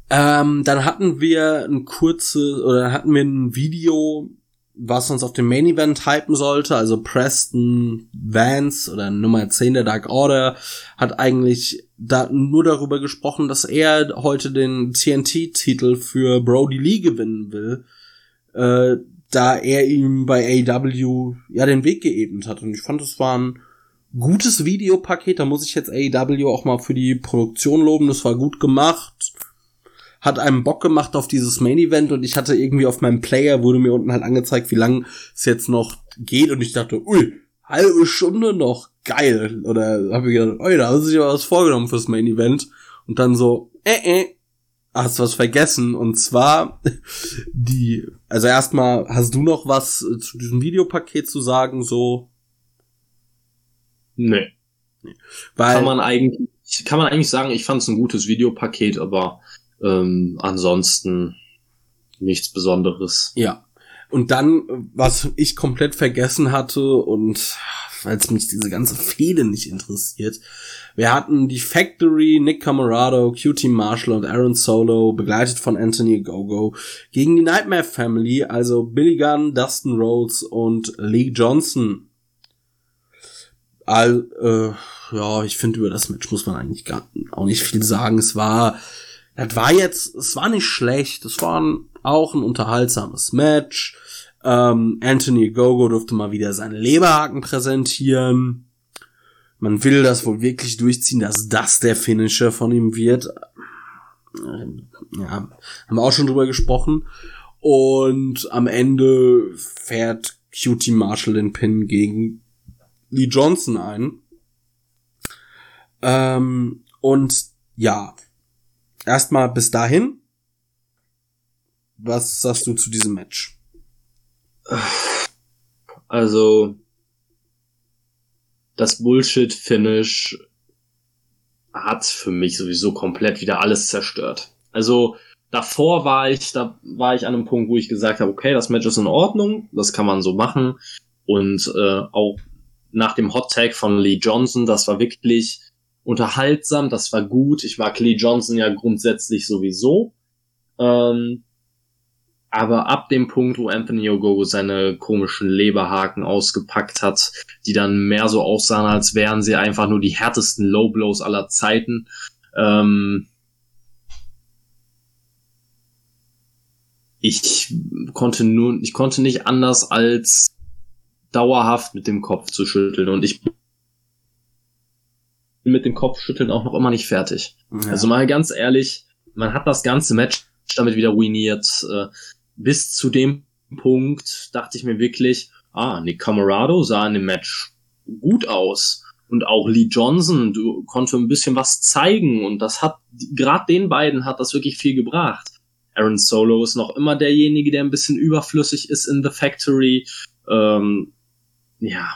Ähm, dann hatten wir ein kurze oder hatten wir ein Video, was uns auf dem Main Event hypen sollte. Also Preston Vance oder Nummer 10 der Dark Order hat eigentlich da nur darüber gesprochen, dass er heute den TNT-Titel für Brody Lee gewinnen will, äh, da er ihm bei AEW ja den Weg geebnet hat. Und ich fand, es war ein gutes Videopaket. Da muss ich jetzt AEW auch mal für die Produktion loben. Das war gut gemacht. Hat einem Bock gemacht auf dieses Main Event und ich hatte irgendwie auf meinem Player wurde mir unten halt angezeigt, wie lang es jetzt noch geht und ich dachte, ui, halbe Stunde noch, geil. Oder habe ich gedacht, oi, da hast du sich aber was vorgenommen fürs Main Event. Und dann so, äh, äh, hast was vergessen. Und zwar die, also erstmal, hast du noch was zu diesem Videopaket zu sagen, so? Nee. nee. Weil, kann man eigentlich, kann man eigentlich sagen, ich fand es ein gutes Videopaket, aber ähm, ansonsten nichts Besonderes. Ja. Und dann, was ich komplett vergessen hatte und weil es mich diese ganze Fehde nicht interessiert. Wir hatten die Factory, Nick Camarado, QT Marshall und Aaron Solo, begleitet von Anthony Gogo, gegen die Nightmare Family, also Billy Gunn, Dustin Rhodes und Lee Johnson. All, äh, ja, ich finde, über das Match muss man eigentlich gar auch nicht viel sagen. Es war, das war jetzt, es war nicht schlecht, es war ein, auch ein unterhaltsames Match ähm, Anthony Gogo durfte mal wieder seine Leberhaken präsentieren. Man will das wohl wirklich durchziehen, dass das der Finisher von ihm wird. Ähm, ja, haben wir auch schon drüber gesprochen. Und am Ende fährt Cutie Marshall den Pin gegen Lee Johnson ein. Ähm, und ja, erstmal bis dahin. Was sagst du zu diesem Match? Also das Bullshit-Finish hat für mich sowieso komplett wieder alles zerstört. Also davor war ich, da war ich an einem Punkt, wo ich gesagt habe, okay, das Match ist in Ordnung, das kann man so machen. Und äh, auch nach dem Hot Tag von Lee Johnson, das war wirklich unterhaltsam, das war gut. Ich mag Lee Johnson ja grundsätzlich sowieso. Ähm, aber ab dem Punkt, wo Anthony Ogogo seine komischen Leberhaken ausgepackt hat, die dann mehr so aussahen, als wären sie einfach nur die härtesten Low Blows aller Zeiten, ähm, ich konnte nur, ich konnte nicht anders als dauerhaft mit dem Kopf zu schütteln und ich bin mit dem Kopfschütteln auch noch immer nicht fertig. Ja. Also mal ganz ehrlich, man hat das ganze Match damit wieder ruiniert. Äh, bis zu dem Punkt dachte ich mir wirklich, ah, Nick Camarado sah in dem Match gut aus. Und auch Lee Johnson du, konnte ein bisschen was zeigen und das hat, gerade den beiden hat das wirklich viel gebracht. Aaron Solo ist noch immer derjenige, der ein bisschen überflüssig ist in The Factory. Ähm, ja,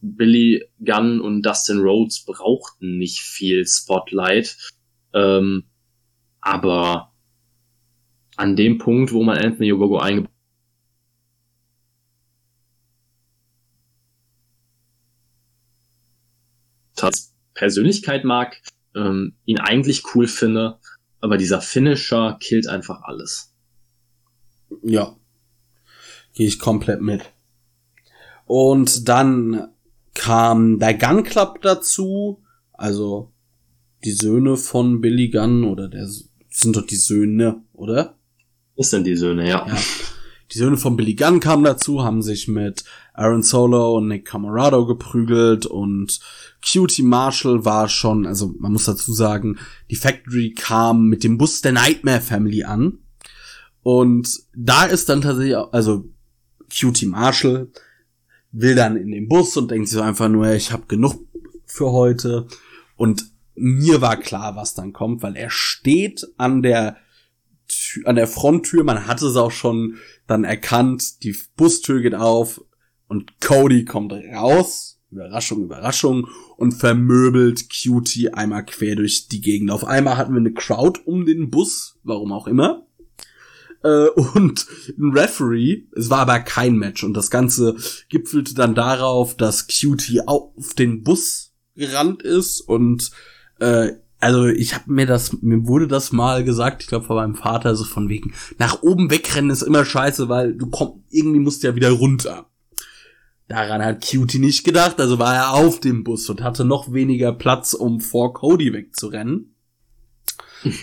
Billy Gunn und Dustin Rhodes brauchten nicht viel Spotlight. Ähm, aber an dem Punkt, wo man Anthony Ogogo eingebaut hat, Persönlichkeit mag, ähm, ihn eigentlich cool finde, aber dieser Finisher killt einfach alles. Ja. Gehe ich komplett mit. Und dann kam der Gun Club dazu, also die Söhne von Billy Gunn oder der sind doch die Söhne, oder? Das sind die Söhne, ja. ja. Die Söhne von Billy Gunn kamen dazu, haben sich mit Aaron Solo und Nick Camarado geprügelt und Cutie Marshall war schon, also man muss dazu sagen, die Factory kam mit dem Bus der Nightmare Family an. Und da ist dann tatsächlich, also Cutie Marshall will dann in den Bus und denkt sich so einfach nur, ich habe genug für heute. Und mir war klar, was dann kommt, weil er steht an der an der Fronttür, man hatte es auch schon dann erkannt, die Bustür geht auf und Cody kommt raus, Überraschung, Überraschung, und vermöbelt Cutie einmal quer durch die Gegend. Auf einmal hatten wir eine Crowd um den Bus, warum auch immer äh, und ein Referee. Es war aber kein Match und das Ganze gipfelte dann darauf, dass Cutie auf den Bus gerannt ist und äh, also ich habe mir das, mir wurde das mal gesagt, ich glaube von meinem Vater, so von wegen, nach oben wegrennen ist immer scheiße, weil du kommst, irgendwie musst du ja wieder runter. Daran hat Cutie nicht gedacht, also war er auf dem Bus und hatte noch weniger Platz, um vor Cody wegzurennen.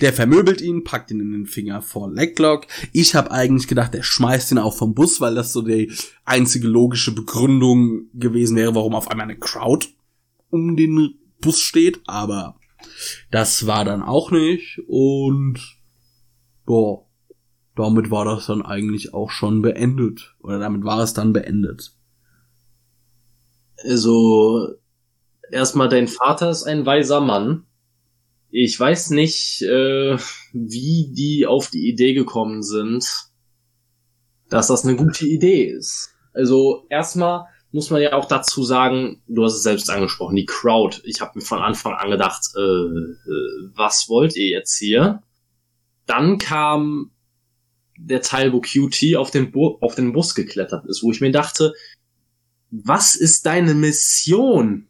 Der vermöbelt ihn, packt ihn in den Finger vor Leglock. Ich habe eigentlich gedacht, er schmeißt ihn auch vom Bus, weil das so die einzige logische Begründung gewesen wäre, warum auf einmal eine Crowd um den Bus steht. Aber das war dann auch nicht. Und boah, damit war das dann eigentlich auch schon beendet. Oder damit war es dann beendet. Also, erstmal dein Vater ist ein weiser Mann ich weiß nicht, äh, wie die auf die Idee gekommen sind, dass das eine gute Idee ist. Also erstmal muss man ja auch dazu sagen, du hast es selbst angesprochen, die Crowd. Ich habe mir von Anfang an gedacht, äh, äh, was wollt ihr jetzt hier? Dann kam der Teil, wo QT auf den, Bu auf den Bus geklettert ist, wo ich mir dachte, was ist deine Mission?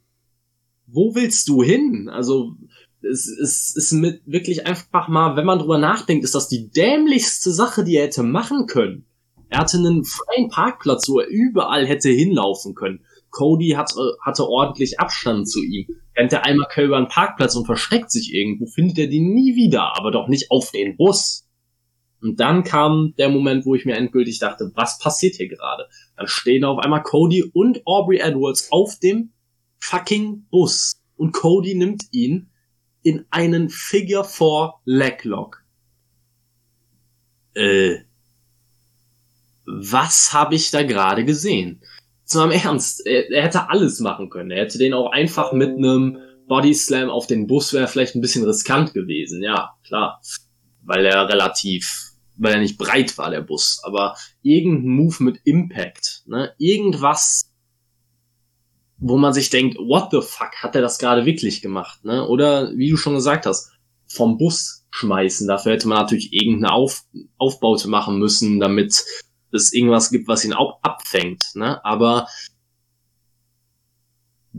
Wo willst du hin? Also es, es ist mit wirklich einfach mal, wenn man drüber nachdenkt, ist das die dämlichste Sache, die er hätte machen können. Er hatte einen freien Parkplatz, wo er überall hätte hinlaufen können. Cody hat, hatte ordentlich Abstand zu ihm. Rennt er einmal über einen Parkplatz und versteckt sich irgendwo, findet er die nie wieder, aber doch nicht auf den Bus. Und dann kam der Moment, wo ich mir endgültig dachte, was passiert hier gerade? Dann stehen auf einmal Cody und Aubrey Edwards auf dem fucking Bus. Und Cody nimmt ihn in einen Figure 4 Leglock. Äh, was habe ich da gerade gesehen? Zum Ernst, er, er, hätte alles machen können. Er hätte den auch einfach mit einem Body Slam auf den Bus wäre vielleicht ein bisschen riskant gewesen. Ja, klar. Weil er relativ, weil er nicht breit war, der Bus. Aber irgendein Move mit Impact, ne? Irgendwas wo man sich denkt, what the fuck, hat er das gerade wirklich gemacht, ne? Oder wie du schon gesagt hast, vom Bus schmeißen. Dafür hätte man natürlich irgendeine Auf Aufbaute machen müssen, damit es irgendwas gibt, was ihn auch abfängt, ne? Aber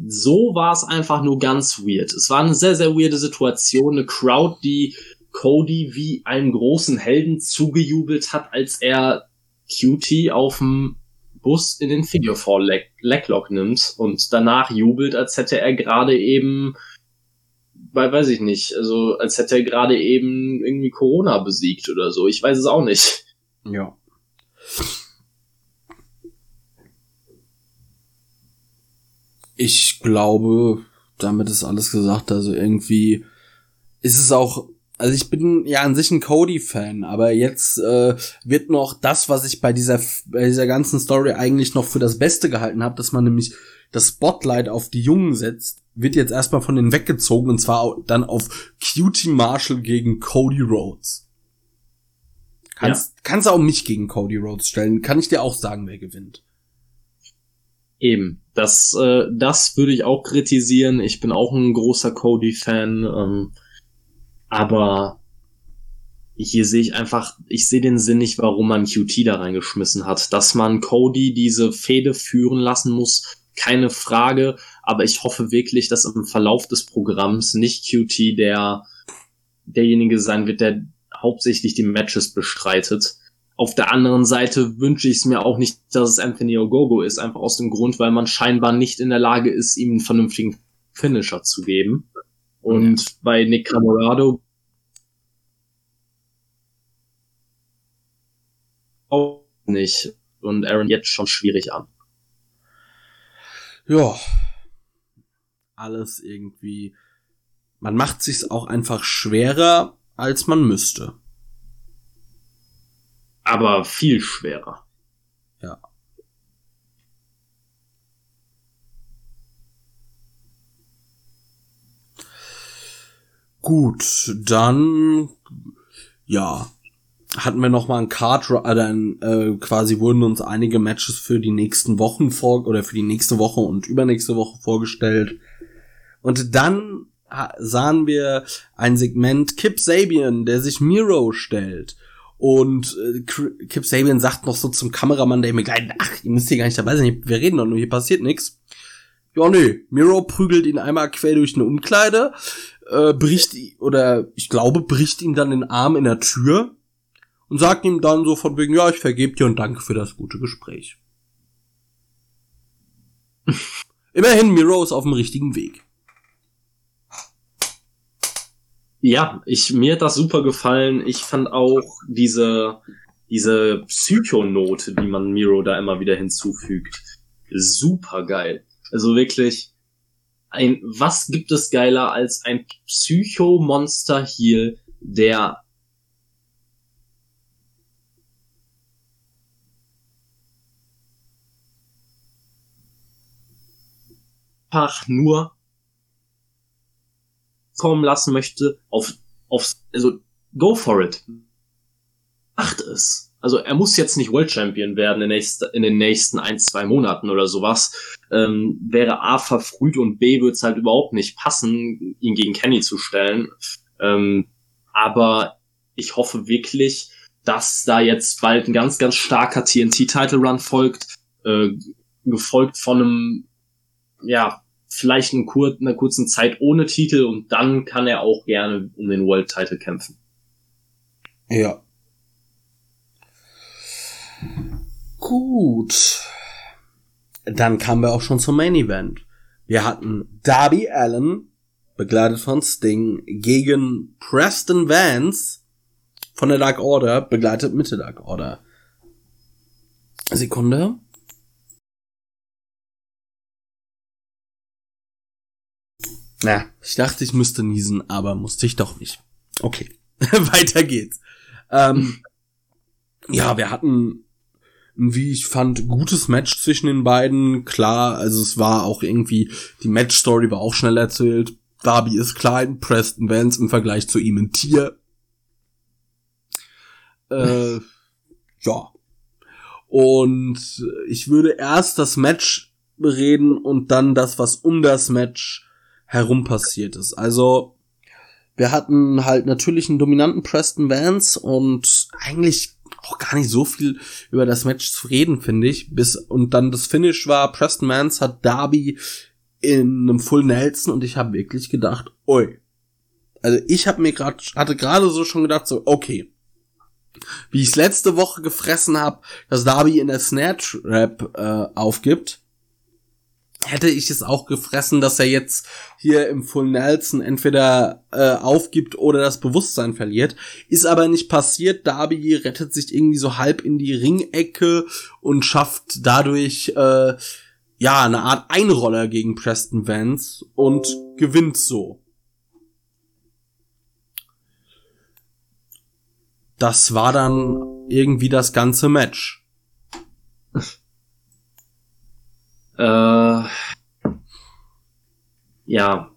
so war es einfach nur ganz weird. Es war eine sehr, sehr weirde Situation, eine Crowd, die Cody wie einem großen Helden zugejubelt hat, als er Cutie auf dem Bus in den Figure Four Leg Leglock nimmt und danach jubelt, als hätte er gerade eben, weiß ich nicht, also als hätte er gerade eben irgendwie Corona besiegt oder so. Ich weiß es auch nicht. Ja. Ich glaube, damit ist alles gesagt. Also irgendwie ist es auch also ich bin ja an sich ein Cody-Fan, aber jetzt äh, wird noch das, was ich bei dieser, bei dieser ganzen Story eigentlich noch für das Beste gehalten habe, dass man nämlich das Spotlight auf die Jungen setzt, wird jetzt erstmal von denen weggezogen und zwar dann auf Cutie Marshall gegen Cody Rhodes. Kannst, ja. kannst auch mich gegen Cody Rhodes stellen. Kann ich dir auch sagen, wer gewinnt. Eben, das, äh, das würde ich auch kritisieren. Ich bin auch ein großer Cody-Fan. Ähm aber hier sehe ich einfach, ich sehe den Sinn nicht, warum man QT da reingeschmissen hat. Dass man Cody diese Fehde führen lassen muss, keine Frage. Aber ich hoffe wirklich, dass im Verlauf des Programms nicht QT der, derjenige sein wird, der hauptsächlich die Matches bestreitet. Auf der anderen Seite wünsche ich es mir auch nicht, dass es Anthony Ogogo ist, einfach aus dem Grund, weil man scheinbar nicht in der Lage ist, ihm einen vernünftigen Finisher zu geben. Und ja. bei Nick Camorado auch nicht. Und Aaron jetzt schon schwierig an. Ja. Alles irgendwie. Man macht sich's auch einfach schwerer, als man müsste. Aber viel schwerer. Ja. Gut, dann ja, hatten wir noch mal ein Card, äh, dann äh, quasi wurden uns einige Matches für die nächsten Wochen vor oder für die nächste Woche und übernächste Woche vorgestellt. Und dann sahen wir ein Segment Kip Sabian, der sich Miro stellt. Und äh, Kip Sabian sagt noch so zum Kameramann, der mir gleich, ach, ihr müsst hier gar nicht dabei sein, wir reden doch nur, hier passiert nichts. Ja, nee, Miro prügelt ihn einmal quer durch eine Umkleide, äh, bricht oder ich glaube bricht ihm dann den Arm in der Tür und sagt ihm dann so von wegen ja ich vergebe dir und danke für das gute Gespräch. Immerhin Miro ist auf dem richtigen Weg. Ja, ich mir hat das super gefallen. Ich fand auch diese diese Psychonote, die man Miro da immer wieder hinzufügt, super geil. Also wirklich ein, was gibt es geiler als ein Psycho-Monster hier, der einfach nur kommen lassen möchte auf, auf, also go for it. Macht es. Also er muss jetzt nicht World Champion werden in, nächste, in den nächsten ein, zwei Monaten oder sowas. Ähm, wäre A verfrüht und B würde es halt überhaupt nicht passen, ihn gegen Kenny zu stellen. Ähm, aber ich hoffe wirklich, dass da jetzt bald ein ganz, ganz starker TNT-Title-Run folgt, äh, gefolgt von einem, ja, vielleicht einen kur einer kurzen Zeit ohne Titel und dann kann er auch gerne um den World-Title kämpfen. Ja, Gut. Dann kamen wir auch schon zum Main Event. Wir hatten Darby Allen, begleitet von Sting, gegen Preston Vance von der Dark Order, begleitet mit der Dark Order. Sekunde. Na, ich dachte, ich müsste niesen, aber musste ich doch nicht. Okay, weiter geht's. Ähm, ja, wir hatten wie ich fand, gutes Match zwischen den beiden. Klar, also es war auch irgendwie, die Match-Story war auch schnell erzählt. Darby ist klein, Preston Vance im Vergleich zu ihm ein Tier. Äh, ja. Und ich würde erst das Match reden und dann das, was um das Match herum passiert ist. Also, wir hatten halt natürlich einen dominanten Preston Vance und eigentlich auch gar nicht so viel über das Match zu reden, finde ich. Bis und dann das Finish war, Preston Vance hat Darby in einem Full Nelson und ich habe wirklich gedacht, oi. Also ich habe mir gerade hatte gerade so schon gedacht so, okay. Wie ich es letzte Woche gefressen habe, dass Darby in der Snatch Rap äh, aufgibt hätte ich es auch gefressen, dass er jetzt hier im Full Nelson entweder äh, aufgibt oder das Bewusstsein verliert. Ist aber nicht passiert. Darby rettet sich irgendwie so halb in die Ringecke und schafft dadurch äh, ja eine Art Einroller gegen Preston Vance und gewinnt so. Das war dann irgendwie das ganze Match. Äh, ja.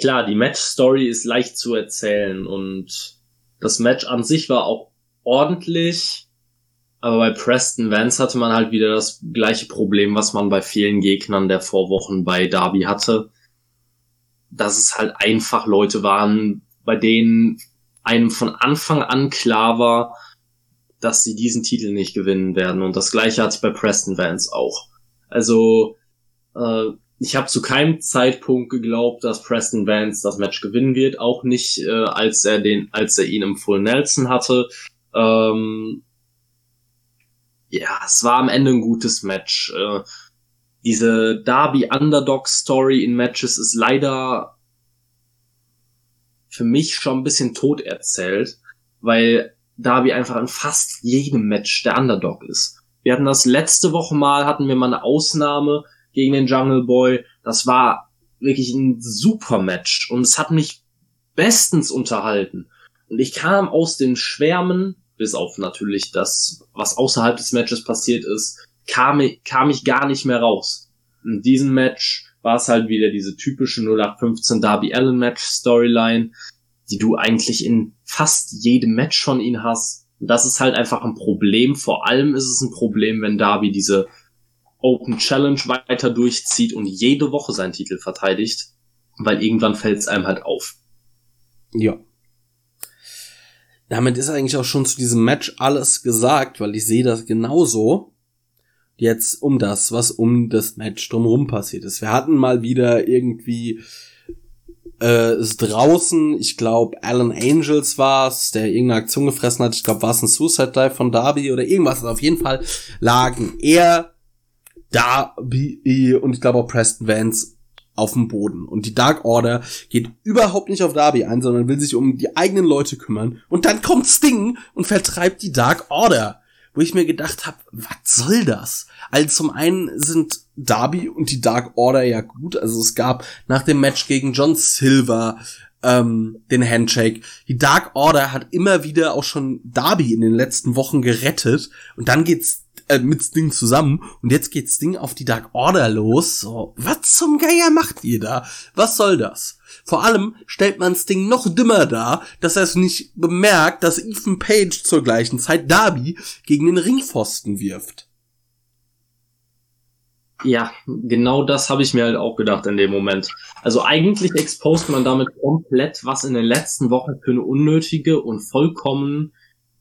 Klar, die Match-Story ist leicht zu erzählen und das Match an sich war auch ordentlich, aber bei Preston Vance hatte man halt wieder das gleiche Problem, was man bei vielen Gegnern der Vorwochen bei Darby hatte. Dass es halt einfach Leute waren, bei denen einem von Anfang an klar war, dass sie diesen Titel nicht gewinnen werden. Und das gleiche hatte ich bei Preston Vance auch. Also äh, ich habe zu keinem Zeitpunkt geglaubt, dass Preston Vance das Match gewinnen wird, auch nicht äh, als er den, als er ihn im Full Nelson hatte. Ähm, ja, es war am Ende ein gutes Match. Äh, diese Darby Underdog Story in Matches ist leider für mich schon ein bisschen tot erzählt, weil Darby einfach in fast jedem Match der Underdog ist. Wir hatten das letzte Woche mal, hatten wir mal eine Ausnahme gegen den Jungle Boy. Das war wirklich ein super Match und es hat mich bestens unterhalten. Und ich kam aus den Schwärmen, bis auf natürlich das, was außerhalb des Matches passiert ist, kam, ich, kam ich gar nicht mehr raus. In diesem Match war es halt wieder diese typische 0815 Darby Allen Match Storyline, die du eigentlich in fast jedem Match von ihm hast und das ist halt einfach ein Problem. Vor allem ist es ein Problem, wenn Darby diese Open Challenge weiter durchzieht und jede Woche seinen Titel verteidigt, weil irgendwann fällt es einem halt auf. Ja. Damit ist eigentlich auch schon zu diesem Match alles gesagt, weil ich sehe das genauso. Jetzt um das, was um das Match drumherum passiert ist. Wir hatten mal wieder irgendwie äh, ist draußen, ich glaube, Alan Angels war es, der irgendeine Aktion gefressen hat. Ich glaube, war es ein Suicide Dive von Darby oder irgendwas. Also auf jeden Fall lagen er, Darby und ich glaube auch Preston Vance auf dem Boden. Und die Dark Order geht überhaupt nicht auf Darby ein, sondern will sich um die eigenen Leute kümmern. Und dann kommt Sting und vertreibt die Dark Order wo ich mir gedacht habe, was soll das? Also zum einen sind Darby und die Dark Order ja gut. Also es gab nach dem Match gegen John Silver ähm, den Handshake. Die Dark Order hat immer wieder auch schon Darby in den letzten Wochen gerettet und dann geht's äh, mit Sting zusammen und jetzt geht Sting auf die Dark Order los. So, was zum Geier macht ihr da? Was soll das? Vor allem stellt man Sting noch dümmer dar, dass er es nicht bemerkt, dass Ethan Page zur gleichen Zeit Darby gegen den Ringpfosten wirft. Ja, genau das habe ich mir halt auch gedacht in dem Moment. Also eigentlich expost man damit komplett, was in den letzten Wochen für eine unnötige und vollkommen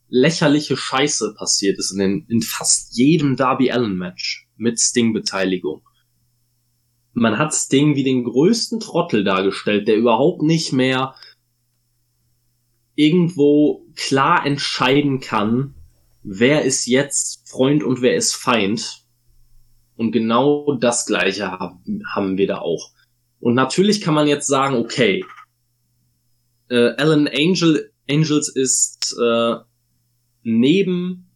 lächerliche Scheiße passiert ist in, den, in fast jedem Darby Allen Match mit Sting-Beteiligung. Man hat Sting wie den größten Trottel dargestellt, der überhaupt nicht mehr irgendwo klar entscheiden kann, wer ist jetzt Freund und wer ist Feind. Und genau das gleiche haben wir da auch. Und natürlich kann man jetzt sagen, okay, äh, Alan Angel, Angels ist äh, neben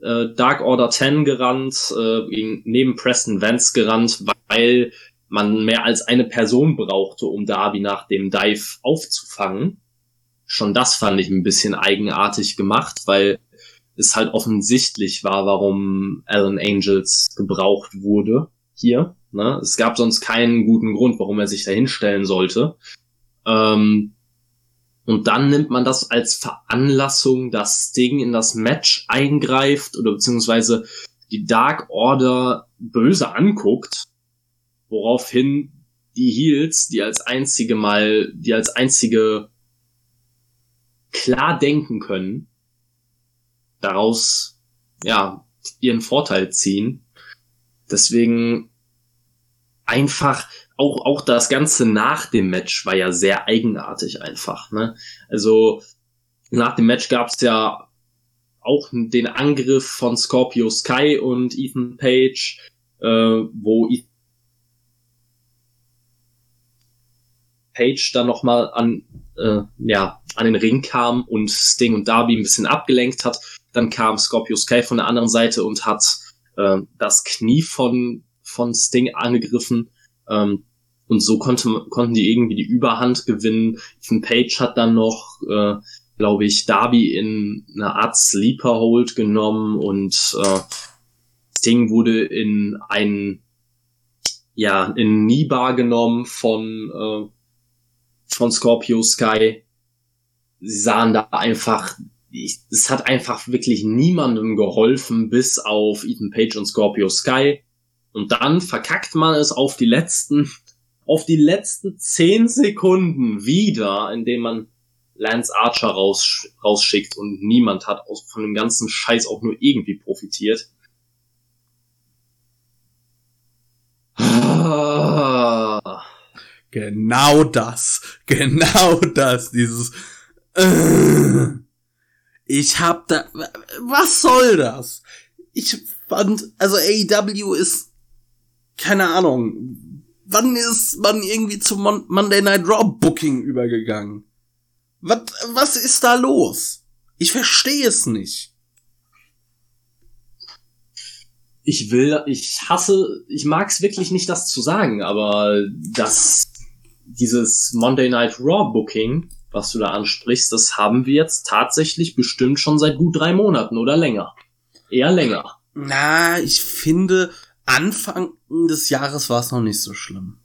äh, Dark Order 10 gerannt, äh, neben Preston Vance gerannt, weil man mehr als eine Person brauchte, um Darby nach dem Dive aufzufangen. Schon das fand ich ein bisschen eigenartig gemacht, weil es halt offensichtlich war, warum Alan Angels gebraucht wurde hier. Ne? Es gab sonst keinen guten Grund, warum er sich da hinstellen sollte. Ähm, und dann nimmt man das als Veranlassung, dass Sting in das Match eingreift oder beziehungsweise die Dark Order böse anguckt, woraufhin die Heels, die als einzige mal, die als einzige klar denken können, daraus, ja, ihren Vorteil ziehen. Deswegen einfach, auch, auch das Ganze nach dem Match war ja sehr eigenartig einfach, ne? Also, nach dem Match gab's ja auch den Angriff von Scorpio Sky und Ethan Page, äh, wo Ethan Page dann nochmal an, äh, ja, an den Ring kam und Sting und Darby ein bisschen abgelenkt hat. Dann kam Scorpio Sky von der anderen Seite und hat äh, das Knie von, von Sting angegriffen. Ähm, und so konnte, konnten die irgendwie die Überhand gewinnen. Ethan Page hat dann noch, äh, glaube ich, Darby in eine Art Sleeper Hold genommen und äh, Sting wurde in ein ja in Nibar genommen von äh, von Scorpio Sky. Sie sahen da einfach, es hat einfach wirklich niemandem geholfen, bis auf Ethan Page und Scorpio Sky. Und dann verkackt man es auf die letzten, auf die letzten zehn Sekunden wieder, indem man Lance Archer raus, rausschickt und niemand hat aus, von dem ganzen Scheiß auch nur irgendwie profitiert. Ah. Genau das. Genau das. Dieses. Äh, ich hab da. Was soll das? Ich fand. Also AEW ist. Keine Ahnung. Wann ist man irgendwie zum Mon Monday Night Raw Booking übergegangen? Was, was ist da los? Ich verstehe es nicht. Ich will, ich hasse, ich mag es wirklich nicht, das zu sagen, aber das dieses Monday Night Raw Booking, was du da ansprichst, das haben wir jetzt tatsächlich bestimmt schon seit gut drei Monaten oder länger. Eher länger. Na, ich finde, Anfang des Jahres war es noch nicht so schlimm.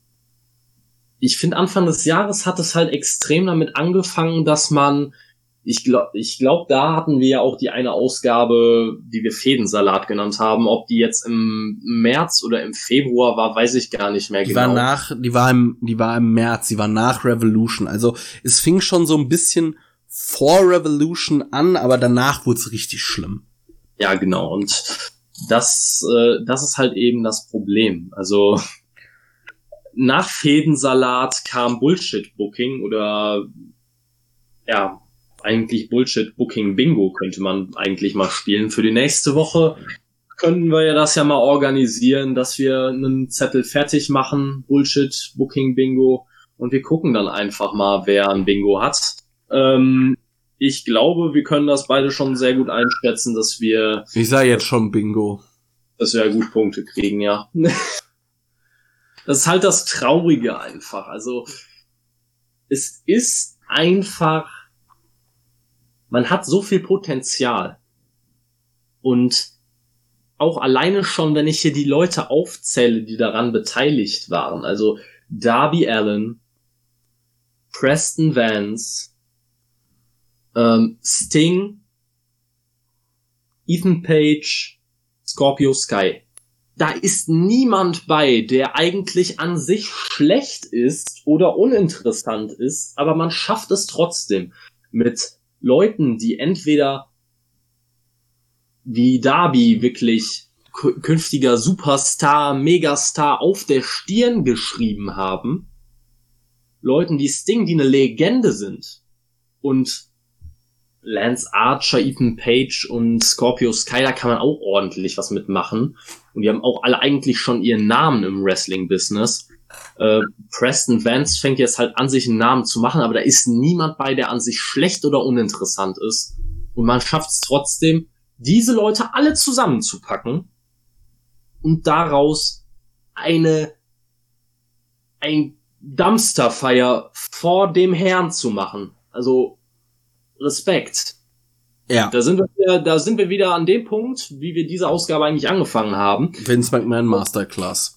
Ich finde, Anfang des Jahres hat es halt extrem damit angefangen, dass man ich glaube, ich glaub, da hatten wir ja auch die eine Ausgabe, die wir Fädensalat genannt haben. Ob die jetzt im März oder im Februar war, weiß ich gar nicht mehr die genau. Die war nach, die war im, die war im März, die war nach Revolution. Also es fing schon so ein bisschen vor Revolution an, aber danach wurde es richtig schlimm. Ja, genau. Und das, äh, das ist halt eben das Problem. Also nach Fädensalat kam Bullshit-Booking oder ja, eigentlich Bullshit Booking Bingo könnte man eigentlich mal spielen. Für die nächste Woche können wir ja das ja mal organisieren, dass wir einen Zettel fertig machen, Bullshit Booking Bingo, und wir gucken dann einfach mal, wer ein Bingo hat. Ähm, ich glaube, wir können das beide schon sehr gut einschätzen, dass wir. Ich sage jetzt schon Bingo. Dass wir ja gut Punkte kriegen, ja. das ist halt das Traurige einfach. Also, es ist einfach man hat so viel Potenzial. Und auch alleine schon, wenn ich hier die Leute aufzähle, die daran beteiligt waren, also Darby Allen, Preston Vance, ähm, Sting, Ethan Page, Scorpio Sky. Da ist niemand bei, der eigentlich an sich schlecht ist oder uninteressant ist, aber man schafft es trotzdem mit Leuten, die entweder wie Darby wirklich künftiger Superstar, Megastar auf der Stirn geschrieben haben, Leuten wie Sting, die eine Legende sind und Lance Archer, Ethan Page und Scorpio Sky, da kann man auch ordentlich was mitmachen. Und die haben auch alle eigentlich schon ihren Namen im Wrestling-Business. Äh, Preston Vance fängt jetzt halt an, sich einen Namen zu machen, aber da ist niemand bei, der an sich schlecht oder uninteressant ist. Und man schafft es trotzdem, diese Leute alle zusammenzupacken und daraus eine ein Dumpsterfire vor dem Herrn zu machen. Also Respekt. Ja. Da sind wir wieder, da sind wir wieder an dem Punkt, wie wir diese Ausgabe eigentlich angefangen haben. Vince McMahon Masterclass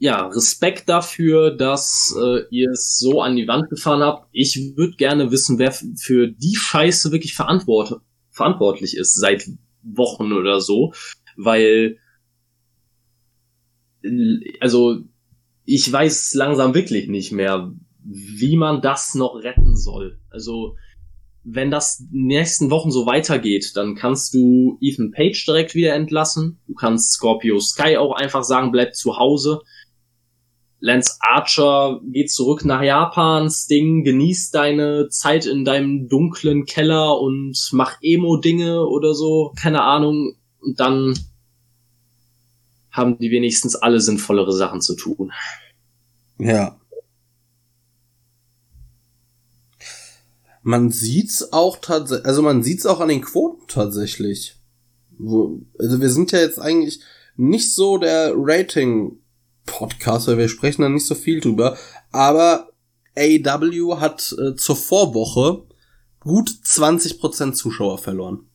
ja, Respekt dafür, dass äh, ihr es so an die Wand gefahren habt. Ich würde gerne wissen, wer für die Scheiße wirklich verantwort verantwortlich ist seit Wochen oder so. weil also ich weiß langsam wirklich nicht mehr, wie man das noch retten soll. Also wenn das nächsten Wochen so weitergeht, dann kannst du Ethan Page direkt wieder entlassen. Du kannst Scorpio Sky auch einfach sagen, bleib zu Hause. Lance Archer geht zurück nach Japan, Sting genießt deine Zeit in deinem dunklen Keller und mach Emo-Dinge oder so, keine Ahnung. Und dann haben die wenigstens alle sinnvollere Sachen zu tun. Ja. Man sieht's auch tatsächlich, also man sieht's auch an den Quoten tatsächlich. Also wir sind ja jetzt eigentlich nicht so der Rating-Podcast, weil wir sprechen da nicht so viel drüber, aber AW hat äh, zur Vorwoche gut 20% Zuschauer verloren.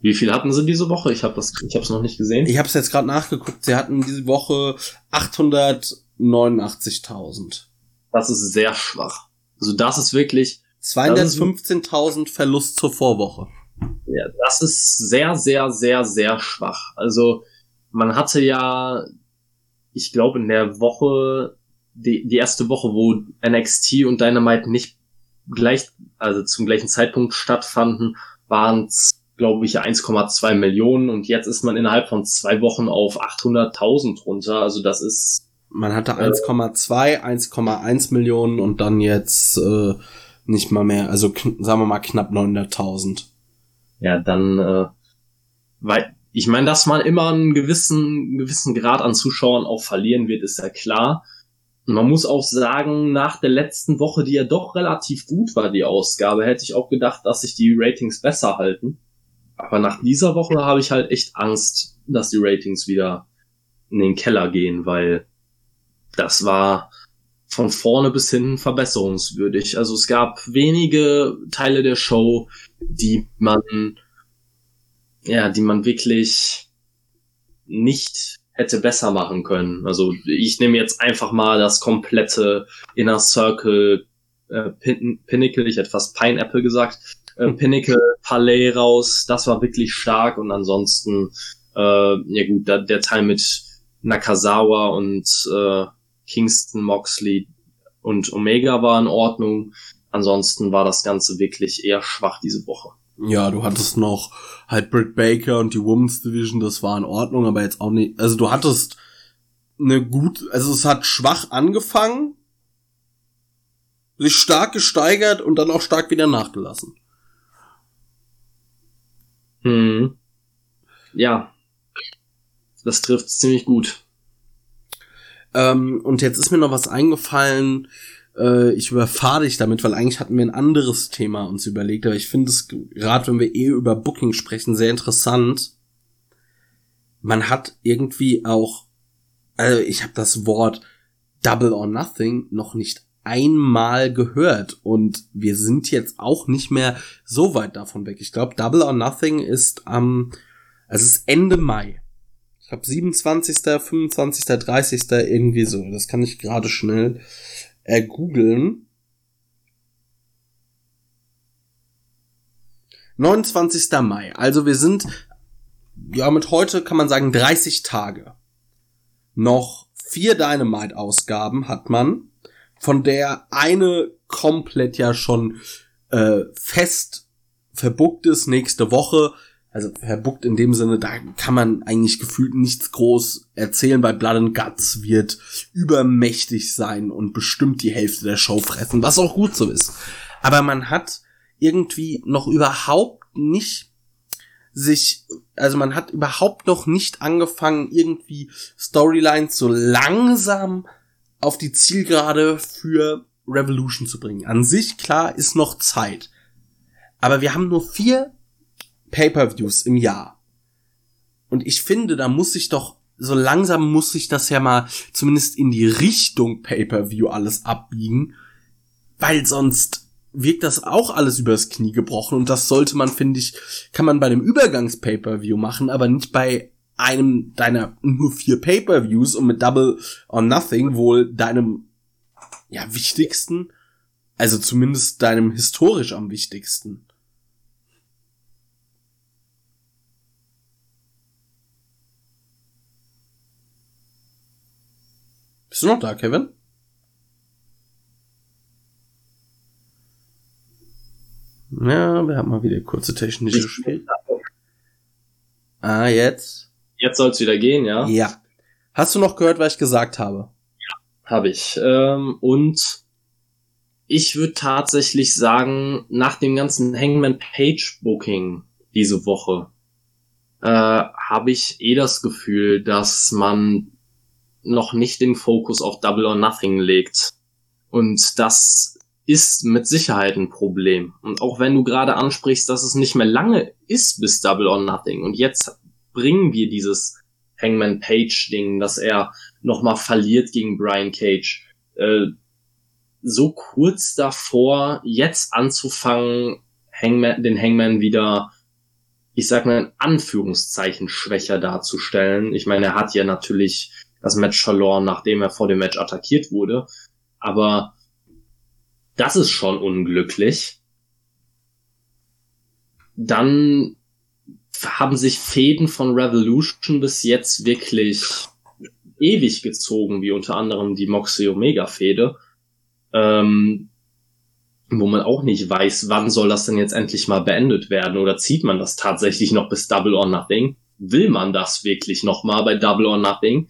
Wie viel hatten sie diese Woche? Ich habe das, ich habe es noch nicht gesehen. Ich habe es jetzt gerade nachgeguckt. Sie hatten diese Woche 889.000. Das ist sehr schwach. Also das ist wirklich 215.000 Verlust zur Vorwoche. Ja, das ist sehr, sehr, sehr, sehr schwach. Also man hatte ja, ich glaube in der Woche, die, die erste Woche, wo NXT und Dynamite nicht gleich, also zum gleichen Zeitpunkt stattfanden, waren es glaube ich, 1,2 Millionen und jetzt ist man innerhalb von zwei Wochen auf 800.000 runter. Also das ist. Man hatte 1,2, 1,1 Millionen und dann jetzt äh, nicht mal mehr, also sagen wir mal knapp 900.000. Ja, dann, äh, weil ich meine, dass man immer einen gewissen, gewissen Grad an Zuschauern auch verlieren wird, ist ja klar. Und man muss auch sagen, nach der letzten Woche, die ja doch relativ gut war, die Ausgabe, hätte ich auch gedacht, dass sich die Ratings besser halten. Aber nach dieser Woche habe ich halt echt Angst, dass die Ratings wieder in den Keller gehen, weil das war von vorne bis hinten verbesserungswürdig. Also es gab wenige Teile der Show, die man, ja, die man wirklich nicht hätte besser machen können. Also ich nehme jetzt einfach mal das komplette Inner Circle äh, Pin Pinnacle, ich hätte fast Pineapple gesagt, äh, Pinnacle Palais raus. Das war wirklich stark und ansonsten, äh, ja gut, da, der Teil mit Nakazawa und äh, Kingston, Moxley und Omega war in Ordnung. Ansonsten war das Ganze wirklich eher schwach diese Woche. Ja, du hattest noch halt Britt Baker und die Women's Division, das war in Ordnung, aber jetzt auch nicht. Also du hattest eine gut, also es hat schwach angefangen, sich stark gesteigert und dann auch stark wieder nachgelassen. Hm. Ja. Das trifft ziemlich gut. Ähm, und jetzt ist mir noch was eingefallen. Äh, ich überfahre dich damit, weil eigentlich hatten wir ein anderes Thema uns überlegt. Aber ich finde es, gerade wenn wir eh über Booking sprechen, sehr interessant. Man hat irgendwie auch, also ich habe das Wort Double or Nothing noch nicht einmal gehört und wir sind jetzt auch nicht mehr so weit davon weg. Ich glaube, Double or Nothing ist am, also es ist Ende Mai. Ich glaube 27., 25., 30. irgendwie so. Das kann ich gerade schnell äh, googeln. 29. Mai. Also wir sind, ja, mit heute kann man sagen 30 Tage. Noch vier Dynamite-Ausgaben hat man von der eine komplett ja schon äh, fest verbuckt ist nächste Woche. Also verbuckt in dem Sinne, da kann man eigentlich gefühlt nichts groß erzählen, weil Blood and Guts wird übermächtig sein und bestimmt die Hälfte der Show fressen, was auch gut so ist. Aber man hat irgendwie noch überhaupt nicht sich, also man hat überhaupt noch nicht angefangen, irgendwie Storylines so langsam auf die Zielgerade für Revolution zu bringen. An sich, klar, ist noch Zeit. Aber wir haben nur vier Pay-per-Views im Jahr. Und ich finde, da muss sich doch, so langsam muss sich das ja mal zumindest in die Richtung Pay-per-View alles abbiegen, weil sonst wirkt das auch alles übers Knie gebrochen und das sollte man, finde ich, kann man bei dem Übergangs-Pay-per-View machen, aber nicht bei einem deiner nur vier Pay-per-Views und mit Double or Nothing wohl deinem ja wichtigsten, also zumindest deinem historisch am wichtigsten. Bist du noch da, Kevin? Ja, wir haben mal wieder kurze technische Spiel. Ah, jetzt? Jetzt soll's wieder gehen, ja? Ja. Hast du noch gehört, was ich gesagt habe? Ja, habe ich. Ähm, und ich würde tatsächlich sagen, nach dem ganzen Hangman Page Booking diese Woche, äh, habe ich eh das Gefühl, dass man noch nicht den Fokus auf Double or Nothing legt. Und das ist mit Sicherheit ein Problem. Und auch wenn du gerade ansprichst, dass es nicht mehr lange ist bis Double or Nothing und jetzt bringen wir dieses Hangman Page Ding, dass er nochmal verliert gegen Brian Cage, äh, so kurz davor, jetzt anzufangen, Hangman, den Hangman wieder ich sag mal in Anführungszeichen schwächer darzustellen. Ich meine, er hat ja natürlich das Match verloren, nachdem er vor dem Match attackiert wurde. Aber das ist schon unglücklich. Dann haben sich Fäden von Revolution bis jetzt wirklich ewig gezogen, wie unter anderem die Moxie Omega Fäde. Ähm, wo man auch nicht weiß, wann soll das denn jetzt endlich mal beendet werden oder zieht man das tatsächlich noch bis Double or Nothing? Will man das wirklich noch mal bei Double or Nothing?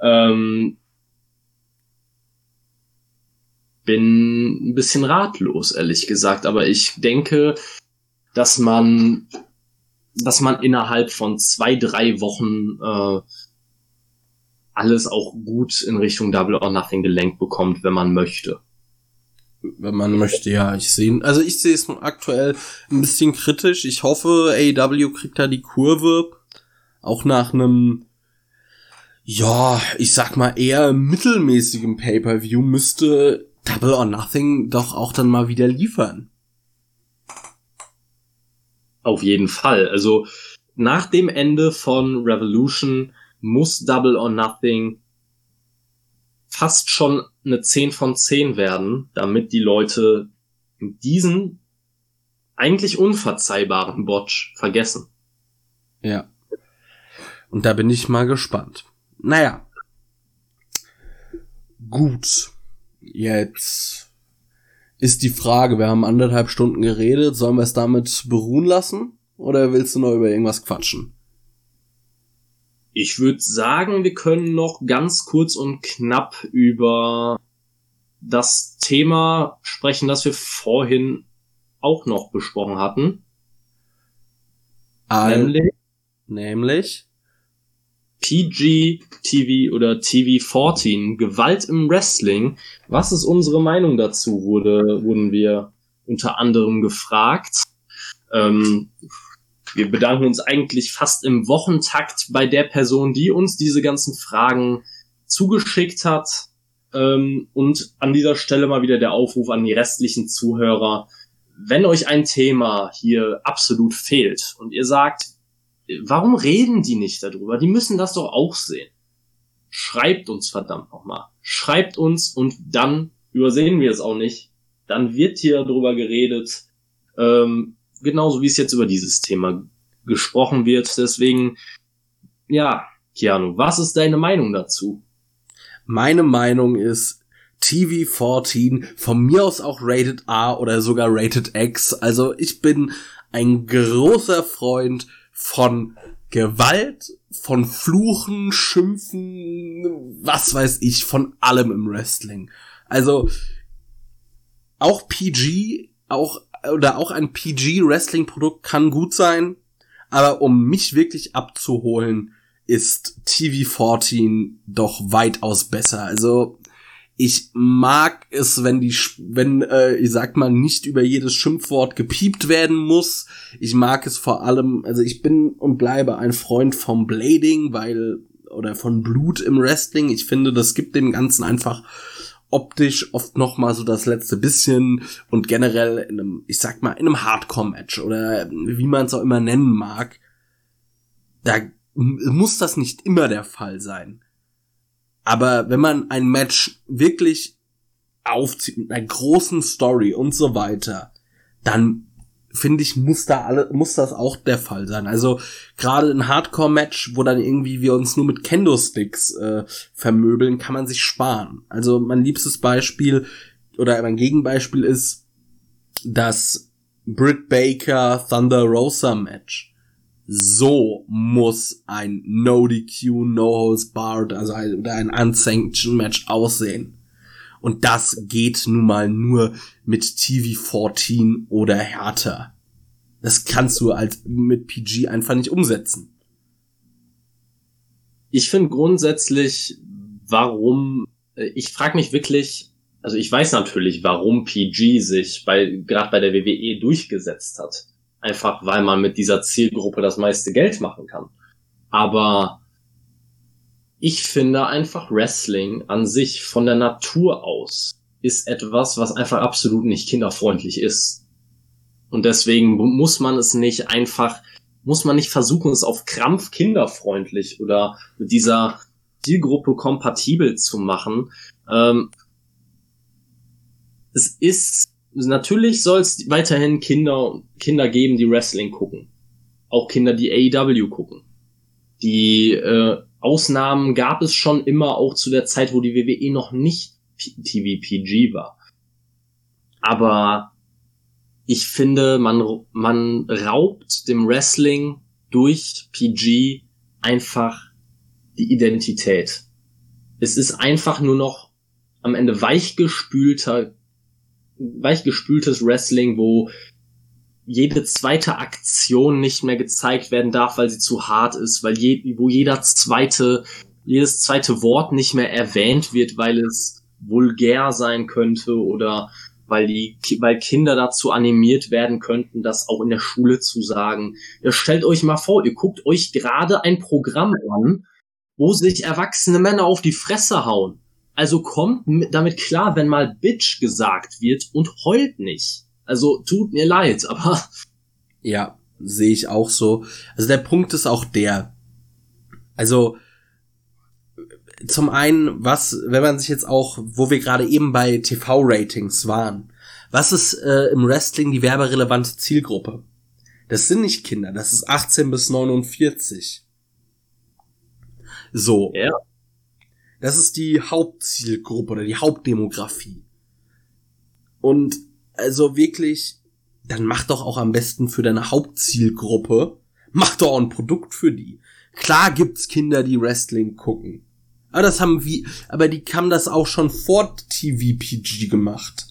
Ähm, bin ein bisschen ratlos, ehrlich gesagt, aber ich denke, dass man, dass man innerhalb von zwei, drei Wochen äh, alles auch gut in Richtung Double or Nothing gelenkt bekommt, wenn man möchte. Wenn man möchte, ja, ich sehe, also ich sehe es aktuell ein bisschen kritisch. Ich hoffe, AEW kriegt da die Kurve, auch nach einem, ja, ich sag mal eher mittelmäßigem Pay-per-View müsste Double or Nothing doch auch dann mal wieder liefern. Auf jeden Fall. Also nach dem Ende von Revolution muss Double or Nothing fast schon eine 10 von 10 werden, damit die Leute diesen eigentlich unverzeihbaren Botch vergessen. Ja. Und da bin ich mal gespannt. Naja. Gut. Jetzt ist die Frage, wir haben anderthalb Stunden geredet, sollen wir es damit beruhen lassen? Oder willst du noch über irgendwas quatschen? Ich würde sagen, wir können noch ganz kurz und knapp über das Thema sprechen, das wir vorhin auch noch besprochen hatten. All nämlich, nämlich PG TV oder TV 14, Gewalt im Wrestling. Was ist unsere Meinung dazu? Wurde, wurden wir unter anderem gefragt. Ähm, wir bedanken uns eigentlich fast im Wochentakt bei der Person, die uns diese ganzen Fragen zugeschickt hat. Ähm, und an dieser Stelle mal wieder der Aufruf an die restlichen Zuhörer. Wenn euch ein Thema hier absolut fehlt und ihr sagt, warum reden die nicht darüber? Die müssen das doch auch sehen. Schreibt uns verdammt nochmal. Schreibt uns und dann übersehen wir es auch nicht. Dann wird hier darüber geredet. Ähm, genauso wie es jetzt über dieses Thema gesprochen wird. Deswegen, ja, Keanu, was ist deine Meinung dazu? Meine Meinung ist TV14, von mir aus auch Rated R oder sogar Rated X. Also ich bin ein großer Freund von Gewalt, von Fluchen, Schimpfen, was weiß ich, von allem im Wrestling. Also auch PG, auch oder auch ein PG-Wrestling-Produkt kann gut sein, aber um mich wirklich abzuholen, ist TV14 doch weitaus besser. Also ich mag es, wenn die, wenn äh, ich sag mal nicht über jedes Schimpfwort gepiept werden muss. Ich mag es vor allem, also ich bin und bleibe ein Freund vom Blading, weil oder von Blut im Wrestling. Ich finde, das gibt dem Ganzen einfach optisch oft noch mal so das letzte bisschen und generell in einem, ich sag mal, in einem Hardcore-Match oder wie man es auch immer nennen mag, da muss das nicht immer der Fall sein. Aber wenn man ein Match wirklich aufzieht mit einer großen Story und so weiter, dann finde ich, muss da alle, muss das auch der Fall sein. Also gerade ein Hardcore-Match, wo dann irgendwie wir uns nur mit Kendo-Sticks äh, vermöbeln, kann man sich sparen. Also mein liebstes Beispiel oder mein Gegenbeispiel ist das Britt Baker Thunder Rosa Match. So muss ein No DQ, No Holds Barred, also ein, oder ein Unsanctioned Match aussehen. Und das geht nun mal nur mit TV14 oder härter. Das kannst du als mit PG einfach nicht umsetzen. Ich finde grundsätzlich, warum, äh, ich frage mich wirklich, also ich weiß natürlich, warum PG sich bei, gerade bei der WWE durchgesetzt hat. Einfach weil man mit dieser Zielgruppe das meiste Geld machen kann. Aber ich finde einfach Wrestling an sich von der Natur aus ist etwas, was einfach absolut nicht kinderfreundlich ist. Und deswegen muss man es nicht einfach, muss man nicht versuchen, es auf Krampf kinderfreundlich oder mit dieser Zielgruppe kompatibel zu machen. Ähm, es ist, natürlich soll es weiterhin Kinder, Kinder geben, die Wrestling gucken. Auch Kinder, die AEW gucken. Die äh, Ausnahmen gab es schon immer, auch zu der Zeit, wo die WWE noch nicht TVPG war. Aber ich finde, man, man raubt dem Wrestling durch PG einfach die Identität. Es ist einfach nur noch am Ende weichgespülter, weichgespültes Wrestling, wo jede zweite Aktion nicht mehr gezeigt werden darf, weil sie zu hart ist, weil je, wo jeder zweite, jedes zweite Wort nicht mehr erwähnt wird, weil es vulgär sein könnte oder weil die, weil Kinder dazu animiert werden könnten, das auch in der Schule zu sagen. Ja, stellt euch mal vor, ihr guckt euch gerade ein Programm an, wo sich erwachsene Männer auf die Fresse hauen. Also kommt damit klar, wenn mal Bitch gesagt wird und heult nicht. Also tut mir leid, aber. Ja, sehe ich auch so. Also der Punkt ist auch der. Also zum einen, was, wenn man sich jetzt auch, wo wir gerade eben bei TV-Ratings waren, was ist äh, im Wrestling die werberelevante Zielgruppe? Das sind nicht Kinder, das ist 18 bis 49. So. Ja. Das ist die Hauptzielgruppe oder die Hauptdemografie. Und also wirklich, dann mach doch auch am besten für deine Hauptzielgruppe, mach doch auch ein Produkt für die. Klar gibt's Kinder, die Wrestling gucken. Aber das haben wir, aber die haben das auch schon vor TVPG gemacht.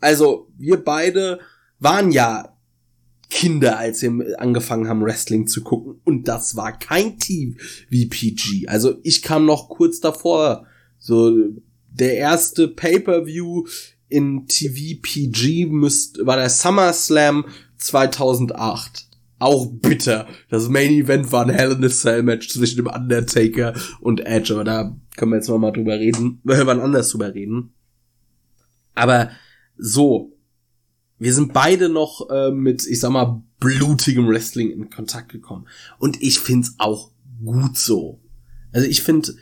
Also, wir beide waren ja Kinder, als wir angefangen haben, Wrestling zu gucken. Und das war kein TVPG. Also, ich kam noch kurz davor. So, der erste Pay-Per-View in TVPG müsst, war der SummerSlam 2008. Auch bitter. Das Main Event war ein Hell in a Cell Match zwischen dem Undertaker und Edge, aber da können wir jetzt noch mal drüber reden, wir wann anders drüber reden. Aber so, wir sind beide noch äh, mit, ich sag mal, blutigem Wrestling in Kontakt gekommen. Und ich find's auch gut so. Also ich finde,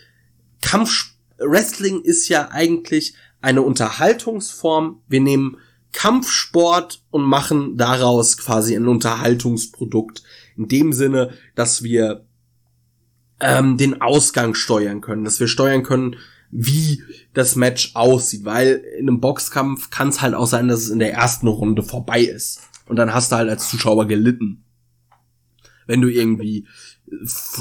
Kampf Wrestling ist ja eigentlich eine Unterhaltungsform. Wir nehmen Kampfsport und machen daraus quasi ein Unterhaltungsprodukt. In dem Sinne, dass wir ähm, den Ausgang steuern können, dass wir steuern können, wie das Match aussieht, weil in einem Boxkampf kann es halt auch sein, dass es in der ersten Runde vorbei ist. Und dann hast du halt als Zuschauer gelitten. Wenn du irgendwie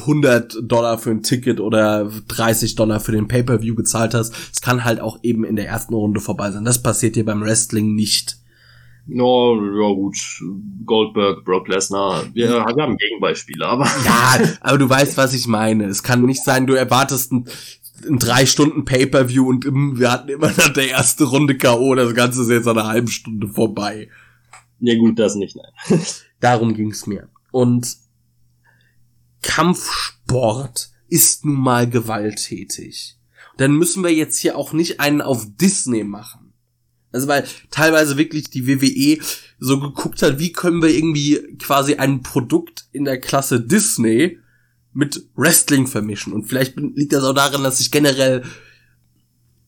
100 Dollar für ein Ticket oder 30 Dollar für den Pay-per-View gezahlt hast. Es kann halt auch eben in der ersten Runde vorbei sein. Das passiert dir beim Wrestling nicht. No, ja gut, Goldberg, Brock Lesnar, wir, wir haben Gegenbeispiele, aber. Ja, aber du weißt, was ich meine. Es kann nicht sein, du erwartest ein, ein drei Stunden Pay-Per-View und wir hatten immer nach der erste Runde K.O., das Ganze ist jetzt eine halbe Stunde vorbei. Ja gut, das nicht, nein. Darum ging's mir. Und Kampfsport ist nun mal gewalttätig. Dann müssen wir jetzt hier auch nicht einen auf Disney machen. Also weil teilweise wirklich die WWE so geguckt hat, wie können wir irgendwie quasi ein Produkt in der Klasse Disney mit Wrestling vermischen. Und vielleicht liegt das auch daran, dass ich generell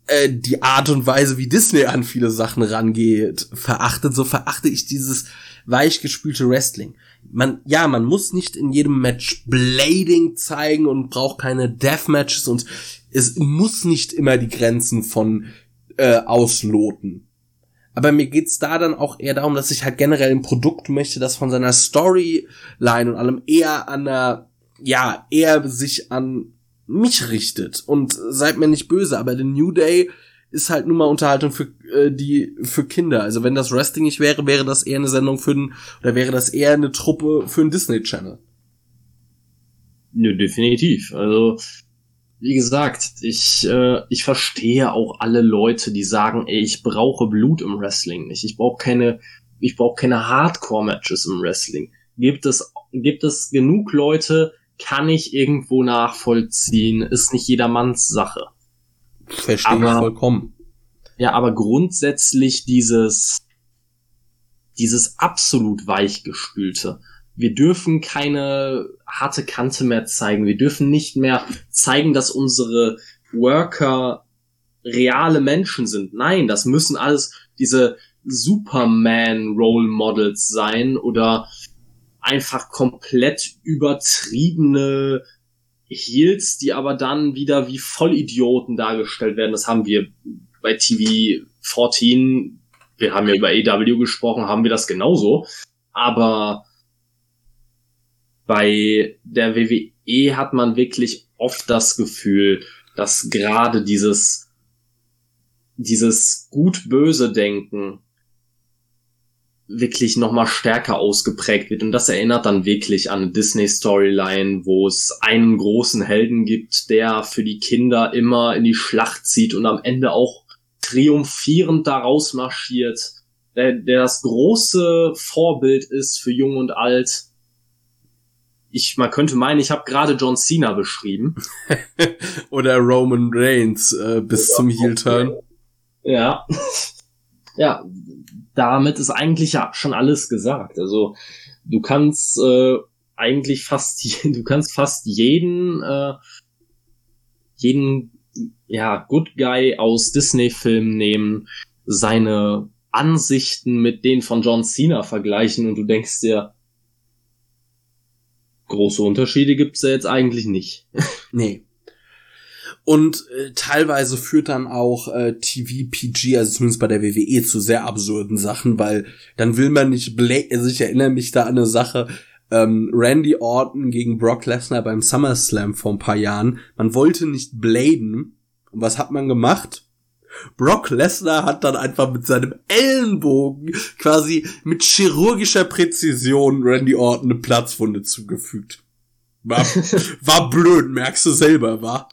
äh, die Art und Weise, wie Disney an viele Sachen rangeht, verachtet. So verachte ich dieses weichgespülte Wrestling. Man, ja, man muss nicht in jedem Match Blading zeigen und braucht keine Deathmatches und es muss nicht immer die Grenzen von äh, ausloten. Aber mir geht's da dann auch eher darum, dass ich halt generell ein Produkt möchte, das von seiner Storyline und allem eher an der, ja, eher sich an mich richtet. Und seid mir nicht böse, aber The New Day ist halt nun mal Unterhaltung für äh, die für Kinder. Also wenn das Wrestling nicht wäre, wäre das eher eine Sendung für ein, oder wäre das eher eine Truppe für einen Disney Channel. Nö, definitiv. Also wie gesagt, ich äh, ich verstehe auch alle Leute, die sagen, ey, ich brauche Blut im Wrestling nicht. Ich brauche keine ich brauche keine Hardcore Matches im Wrestling. Gibt es gibt es genug Leute, kann ich irgendwo nachvollziehen, ist nicht jedermanns Sache. Verstehe ich vollkommen. Ja, aber grundsätzlich dieses, dieses absolut weichgespülte. Wir dürfen keine harte Kante mehr zeigen. Wir dürfen nicht mehr zeigen, dass unsere Worker reale Menschen sind. Nein, das müssen alles diese Superman Role Models sein oder einfach komplett übertriebene Heels, die aber dann wieder wie Vollidioten dargestellt werden. Das haben wir bei TV 14, wir haben ja über AW gesprochen, haben wir das genauso. Aber bei der WWE hat man wirklich oft das Gefühl, dass gerade dieses, dieses gut-böse Denken wirklich nochmal stärker ausgeprägt wird. Und das erinnert dann wirklich an eine Disney-Storyline, wo es einen großen Helden gibt, der für die Kinder immer in die Schlacht zieht und am Ende auch triumphierend daraus marschiert, der, der das große Vorbild ist für Jung und Alt. Ich, man könnte meinen, ich habe gerade John Cena beschrieben. Oder Roman Reigns äh, bis ja, zum Heel-Turn. Ja. ja, damit ist eigentlich ja schon alles gesagt. Also du kannst äh, eigentlich fast, du kannst fast jeden, äh, jeden, ja, Good Guy aus Disney-Filmen nehmen, seine Ansichten mit denen von John Cena vergleichen und du denkst dir, große Unterschiede gibt's ja jetzt eigentlich nicht. nee. Und äh, teilweise führt dann auch äh, TV PG, also zumindest bei der WWE, zu sehr absurden Sachen, weil dann will man nicht Blade, also ich erinnere mich da an eine Sache, ähm, Randy Orton gegen Brock Lesnar beim SummerSlam vor ein paar Jahren. Man wollte nicht bladen. Und was hat man gemacht? Brock Lesnar hat dann einfach mit seinem Ellenbogen quasi mit chirurgischer Präzision Randy Orton eine Platzwunde zugefügt. War, war blöd, merkst du selber, war?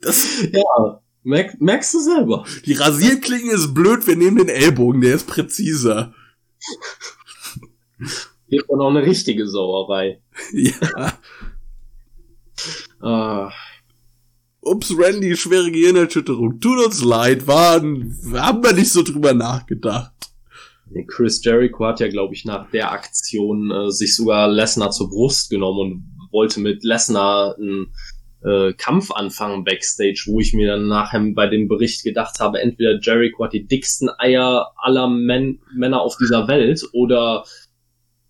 Das, ja, merk, merkst du selber. Die Rasierklinge ist blöd, wir nehmen den Ellbogen, der ist präziser. Hier war noch eine richtige Sauerei. ja. ah. Ups, Randy, schwere Gehirnerschütterung. Tut uns leid, waren, haben wir nicht so drüber nachgedacht. Chris Jericho hat ja, glaube ich, nach der Aktion äh, sich sogar Lesnar zur Brust genommen und wollte mit Lesnar einen äh, Kampf anfangen backstage, wo ich mir dann nachher bei dem Bericht gedacht habe, entweder Jericho hat die dicksten Eier aller Men Männer auf dieser Welt oder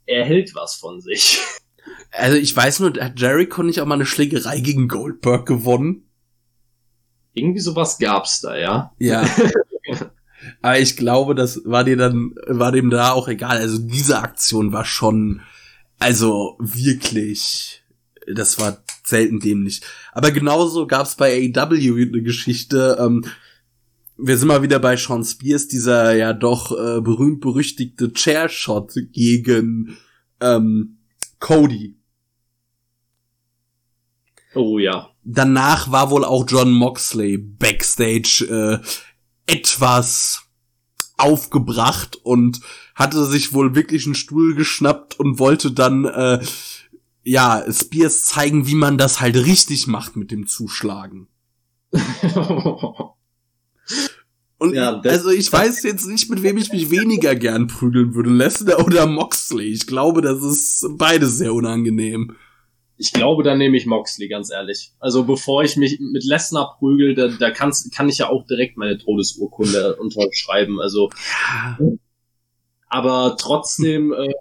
er hält was von sich. Also ich weiß nur, hat Jericho nicht auch mal eine Schlägerei gegen Goldberg gewonnen? Irgendwie sowas gab's da, ja. Ja. Aber ich glaube, das war dir dann, war dem da auch egal. Also diese Aktion war schon, also wirklich, das war selten dämlich. Aber genauso gab's bei AEW eine Geschichte, ähm, wir sind mal wieder bei Sean Spears, dieser ja doch äh, berühmt-berüchtigte Chairshot gegen ähm, Cody. Oh ja. Danach war wohl auch John Moxley backstage äh, etwas aufgebracht und hatte sich wohl wirklich einen Stuhl geschnappt und wollte dann äh, ja Spears zeigen, wie man das halt richtig macht mit dem Zuschlagen. Und ja, also ich weiß jetzt nicht, mit wem ich mich weniger gern prügeln würde, Lesnar oder Moxley. Ich glaube, das ist beides sehr unangenehm. Ich glaube, da nehme ich Moxley, ganz ehrlich. Also bevor ich mich mit Lesnar prügel, da, da kann's, kann ich ja auch direkt meine Todesurkunde unterschreiben. Also aber trotzdem, äh,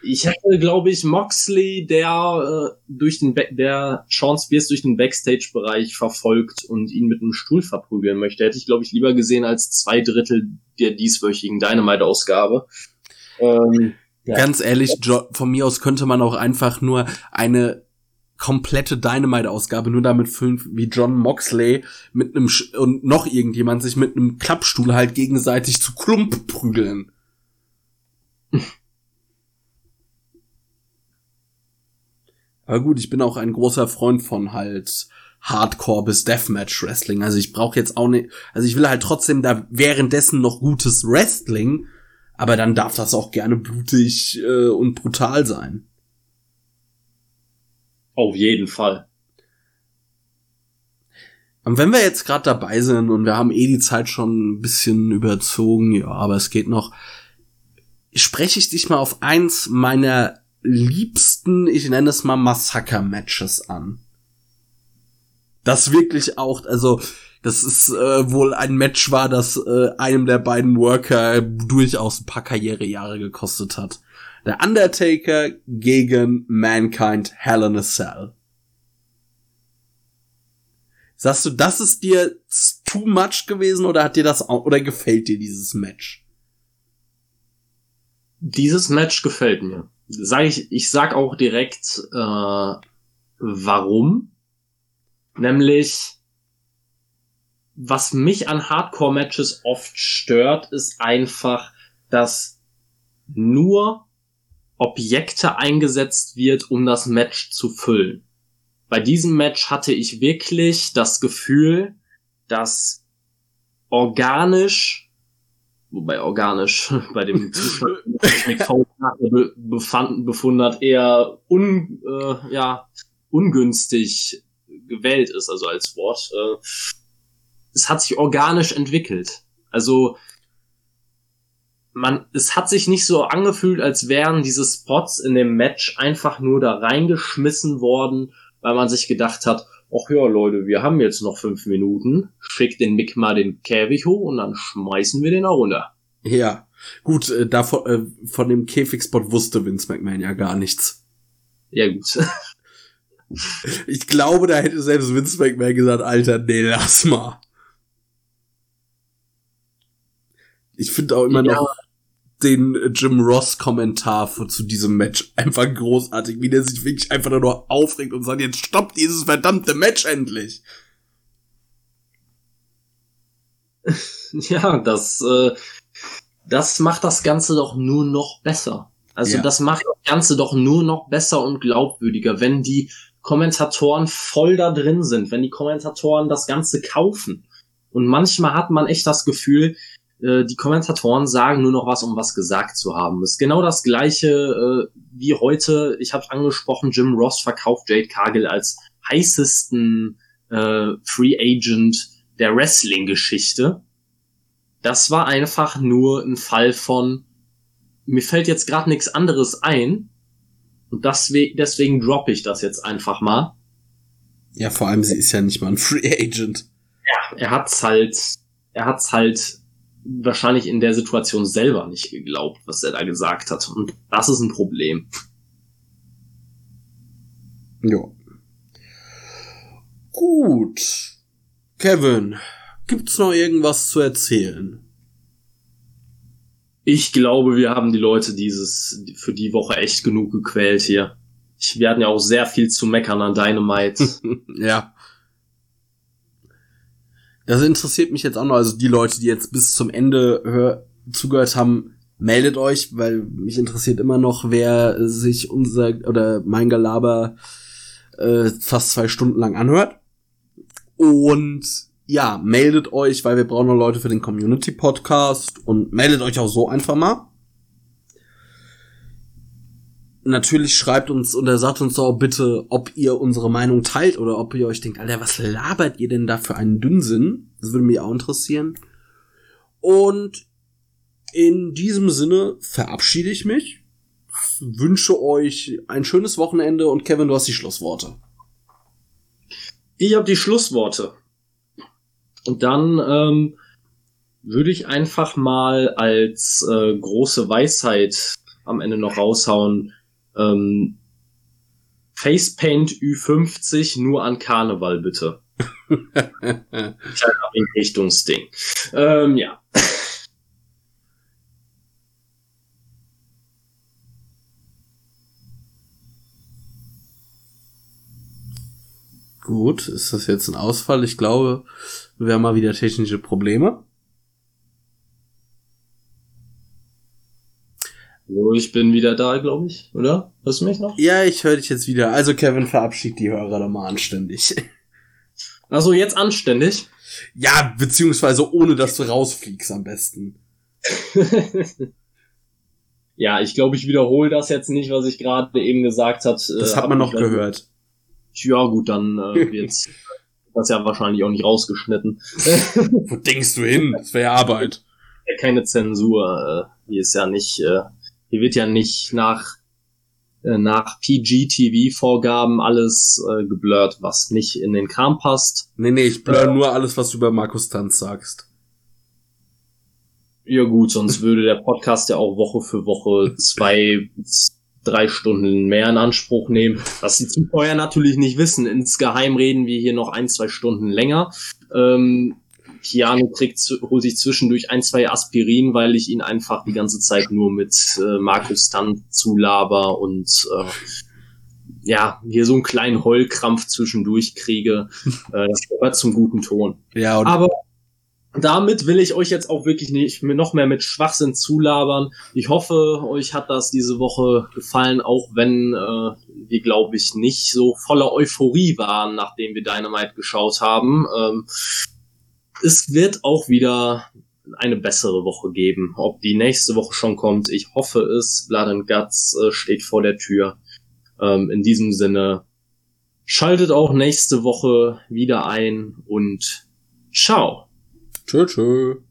ich hätte, glaube ich, Moxley, der äh, durch den Be der Sean Spears durch den Backstage-Bereich verfolgt und ihn mit einem Stuhl verprügeln möchte, hätte ich, glaube ich, lieber gesehen als zwei Drittel der dieswöchigen Dynamite-Ausgabe. Ähm, ja. Ganz ehrlich, jo von mir aus könnte man auch einfach nur eine komplette Dynamite-Ausgabe nur damit füllen, wie John Moxley mit einem Sch und noch irgendjemand sich mit einem Klappstuhl halt gegenseitig zu Klump prügeln. Aber gut, ich bin auch ein großer Freund von halt Hardcore bis Deathmatch Wrestling. Also ich brauche jetzt auch nicht, also ich will halt trotzdem da währenddessen noch gutes Wrestling, aber dann darf das auch gerne blutig äh, und brutal sein. Auf jeden Fall. Und wenn wir jetzt gerade dabei sind und wir haben eh die Zeit schon ein bisschen überzogen, ja, aber es geht noch, spreche ich dich mal auf eins meiner liebsten, ich nenne es mal Massaker-Matches an. Das wirklich auch, also das ist äh, wohl ein Match war, das äh, einem der beiden Worker durchaus ein paar Karrierejahre gekostet hat. Der Undertaker gegen Mankind Hell in a Cell. Sagst du, das ist dir too much gewesen oder hat dir das oder gefällt dir dieses Match? Dieses Match gefällt mir. Sag ich, ich sag auch direkt, äh, warum. Nämlich, was mich an Hardcore-Matches oft stört, ist einfach, dass nur Objekte eingesetzt wird, um das Match zu füllen. Bei diesem Match hatte ich wirklich das Gefühl, dass organisch wobei organisch bei dem Zustand befanden, befunden hat, eher un, äh, ja, ungünstig gewählt ist, also als Wort. Äh, es hat sich organisch entwickelt. Also man, es hat sich nicht so angefühlt, als wären diese Spots in dem Match einfach nur da reingeschmissen worden, weil man sich gedacht hat, ach ja, Leute, wir haben jetzt noch fünf Minuten, schick den Mick mal den Käfig hoch und dann schmeißen wir den auch runter. Ja, gut, äh, davon, äh, von dem Käfigspot wusste Vince McMahon ja gar nichts. Ja, gut. ich glaube, da hätte selbst Vince McMahon gesagt, Alter, nee, lass mal. Ich finde auch immer ja. noch den Jim Ross Kommentar zu diesem Match einfach großartig, wie der sich wirklich einfach nur aufregt und sagt, jetzt stoppt dieses verdammte Match endlich. Ja, das, äh, das macht das Ganze doch nur noch besser. Also ja. das macht das Ganze doch nur noch besser und glaubwürdiger, wenn die Kommentatoren voll da drin sind, wenn die Kommentatoren das Ganze kaufen. Und manchmal hat man echt das Gefühl, äh, die Kommentatoren sagen nur noch was, um was gesagt zu haben. Ist genau das gleiche äh, wie heute, ich habe angesprochen, Jim Ross verkauft Jade Cargill als heißesten äh, Free Agent der Wrestling-Geschichte. Das war einfach nur ein Fall von, mir fällt jetzt gerade nichts anderes ein und deswegen, deswegen droppe ich das jetzt einfach mal. Ja, vor allem sie ist ja nicht mal ein Free Agent. Ja, er hat's halt, er hat's halt wahrscheinlich in der Situation selber nicht geglaubt, was er da gesagt hat. Und das ist ein Problem. Ja. Gut. Kevin, gibt's noch irgendwas zu erzählen? Ich glaube, wir haben die Leute dieses für die Woche echt genug gequält hier. Ich, wir hatten ja auch sehr viel zu meckern an Dynamite. ja. Das interessiert mich jetzt auch noch. Also die Leute, die jetzt bis zum Ende hör zugehört haben, meldet euch, weil mich interessiert immer noch, wer sich unser oder mein Gelaber äh, fast zwei Stunden lang anhört. Und ja, meldet euch, weil wir brauchen noch Leute für den Community Podcast und meldet euch auch so einfach mal natürlich schreibt uns oder sagt uns auch bitte, ob ihr unsere Meinung teilt oder ob ihr euch denkt, Alter, was labert ihr denn da für einen Dünnsinn? Das würde mich auch interessieren. Und in diesem Sinne verabschiede ich mich wünsche euch ein schönes Wochenende und Kevin, du hast die Schlussworte. Ich habe die Schlussworte. Und dann ähm, würde ich einfach mal als äh, große Weisheit am Ende noch raushauen. Ähm, Facepaint Ü50 nur an Karneval bitte. Kleiner Richtungsding. Ähm, ja. Gut, ist das jetzt ein Ausfall? Ich glaube, wir haben mal wieder technische Probleme. So, ich bin wieder da, glaube ich, oder? Hörst du mich noch? Ja, ich höre dich jetzt wieder. Also Kevin, verabschied die Hörer doch mal anständig. Also jetzt anständig? Ja, beziehungsweise ohne, dass du rausfliegst am besten. ja, ich glaube, ich wiederhole das jetzt nicht, was ich gerade eben gesagt hat. Das hat man noch gehört. Ja, gut, dann äh, wird's das ja wahrscheinlich auch nicht rausgeschnitten. Wo denkst du hin? Das wäre Arbeit. Ja, keine Zensur. Äh, hier ist ja nicht, äh, hier wird ja nicht nach äh, nach PG-TV-Vorgaben alles äh, geblurrt, was nicht in den Kram passt. Nee, nee, ich blur äh, nur alles, was du über Markus Tanz sagst. Ja gut, sonst würde der Podcast ja auch Woche für Woche zwei drei Stunden mehr in Anspruch nehmen. Was die Zuschauer natürlich nicht wissen. Insgeheim reden wir hier noch ein, zwei Stunden länger. Ähm, Keanu kriegt, holt sich zwischendurch ein, zwei Aspirin, weil ich ihn einfach die ganze Zeit nur mit äh, Markus Dann zulaber und äh, ja, hier so einen kleinen Heulkrampf zwischendurch kriege. Äh, das gehört zum guten Ton. Ja, und Aber damit will ich euch jetzt auch wirklich nicht noch mehr mit Schwachsinn zulabern. Ich hoffe, euch hat das diese Woche gefallen, auch wenn äh, wir, glaube ich, nicht so voller Euphorie waren, nachdem wir Dynamite geschaut haben. Ähm, es wird auch wieder eine bessere Woche geben. Ob die nächste Woche schon kommt, ich hoffe es. Blood and Guts äh, steht vor der Tür. Ähm, in diesem Sinne, schaltet auch nächste Woche wieder ein und ciao. Tschö, tschö.